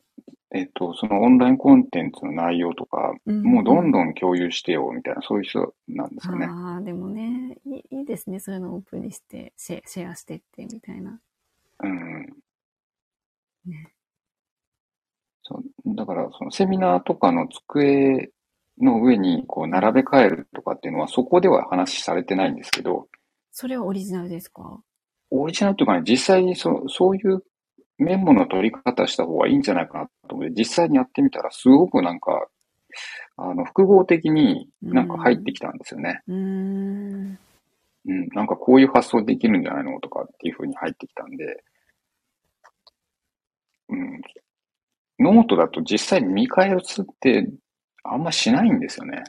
えっと、そのオンラインコンテンツの内容とか、うんもうどんどん共有してよ、みたいな、そういう人なんですよね。ああ、でもねいい、いいですね。そういうのをオープンにして、シェシェアしてって、みたいな。うん。ねそう。だから、そのセミナーとかの机の上にこう並べ替えるとかっていうのは、そこでは話されてないんですけど、それはオリジナルですか？オリジナルっていうかね、実際にそそういうメモの取り方した方がいいんじゃないかなと思って、実際にやってみたら、すごくなんか、あの、複合的になんか入ってきたんですよね。うーん。うん、なんかこういう発想できるんじゃないのとかっていう風に入ってきたんで、うん。ノートだと実際に見返すってあんましないんですよね。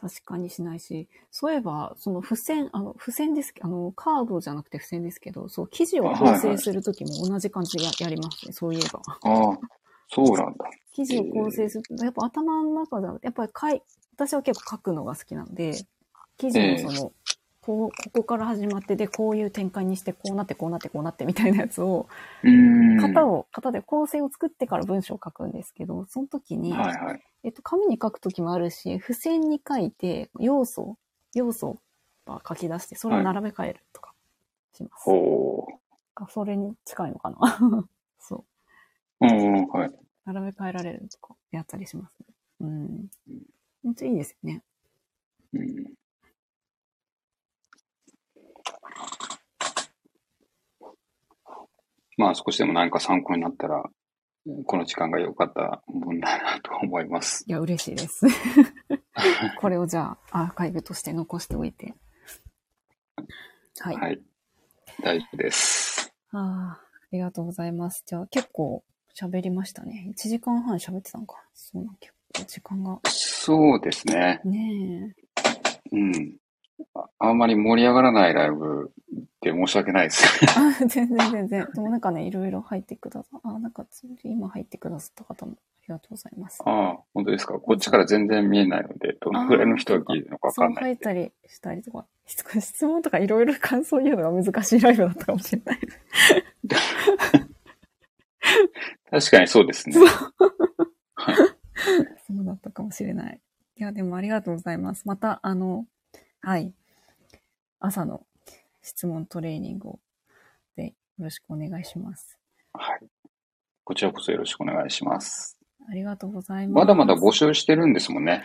確かにしないし、そういえば、その付箋、あの、付箋ですけど、あの、カードじゃなくて付箋ですけど、そう、記事を構成するときも同じ感じでや,、やりますね、そういえば。ああ、そうなんだ。記事を構成すると、やっぱ頭の中では、やっぱり書い、私は結構書くのが好きなので、記事のその、こう、ここから始まって、で、こういう展開にして、こうなって、こうなって、こうなってみたいなやつを。型を、型で構成を作ってから文章を書くんですけど、その時に、はいはい。えっと、紙に書くときもあるし、付箋に書いて、要素、要素を書き出して、それを並べ替えるとかします。ほそれに近いのかな？そう。う。うん、はい。並べ替えられるとかやったりしますね。うん。めっちゃいいですよね。うんまあ少しでも何か参考になったら、この時間が良かったもんだなと思います。いや、嬉しいです。これをじゃあ、アーカイブとして残しておいて。はい。はい。大丈夫です。ああ、ありがとうございます。じゃあ結構喋りましたね。1時間半喋ってたのか。そうなん結構時間が。そうですね。ねうん。ああんまり盛り上がらないライブで申し訳ないです。え。あ、全然全然。でもなんかね、いろいろ入ってくださあ、なんか今入ってくださった方もありがとうございます。ああ、本当ですか？こっちから全然見えないので、どのぐらいの人が聞いてるのかわかんない。たりしたりとか、質 質問とかいろいろ感想言うのが難しいライブだったかもしれない。確かにそうですね。そうだったかもしれない。いや、でもありがとうございます。また、あの、はい。朝の質問トレーニングを、で、よろしくお願いします。はい。こちらこそよろしくお願いします。ありがとうございます。まだまだ募集してるんですもんね。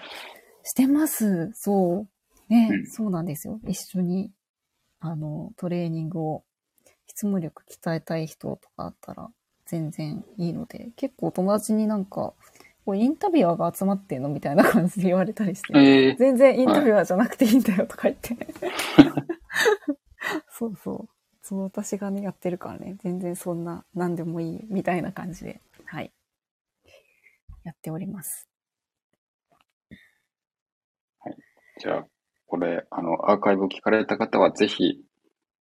してます。そう。ね、うんそうなんですよ。一緒に、あの、トレーニングを、質問力鍛えたい人とかあったら、全然いいので、結構友達になんか、こうインタビュアーが集まってんのみたいな感じで言われたりして、ええ全然インタビュアーじゃなくていいんだよとか言って。そうそう。そう、私がね、やってるからね、全然そんな、何でもいい、みたいな感じで、はい。やっております。じゃあ、これ、あの、アーカイブを聞かれた方は、ぜひ、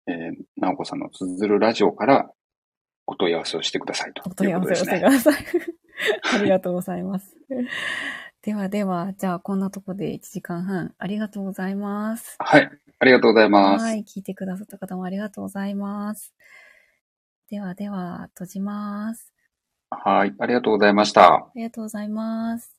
えー、なおこさんのつづるラジオからお問い合わせをしてくださいとお問い合わせを。してください。ありがとうございます。ではでは、じゃあこんなとこで1時間半ありがとうございます。はい。ありがとうございます。はい、聞いてくださった方もありがとうございます。ではでは、閉じます。はい。ありがとうございました。ありがとうございます。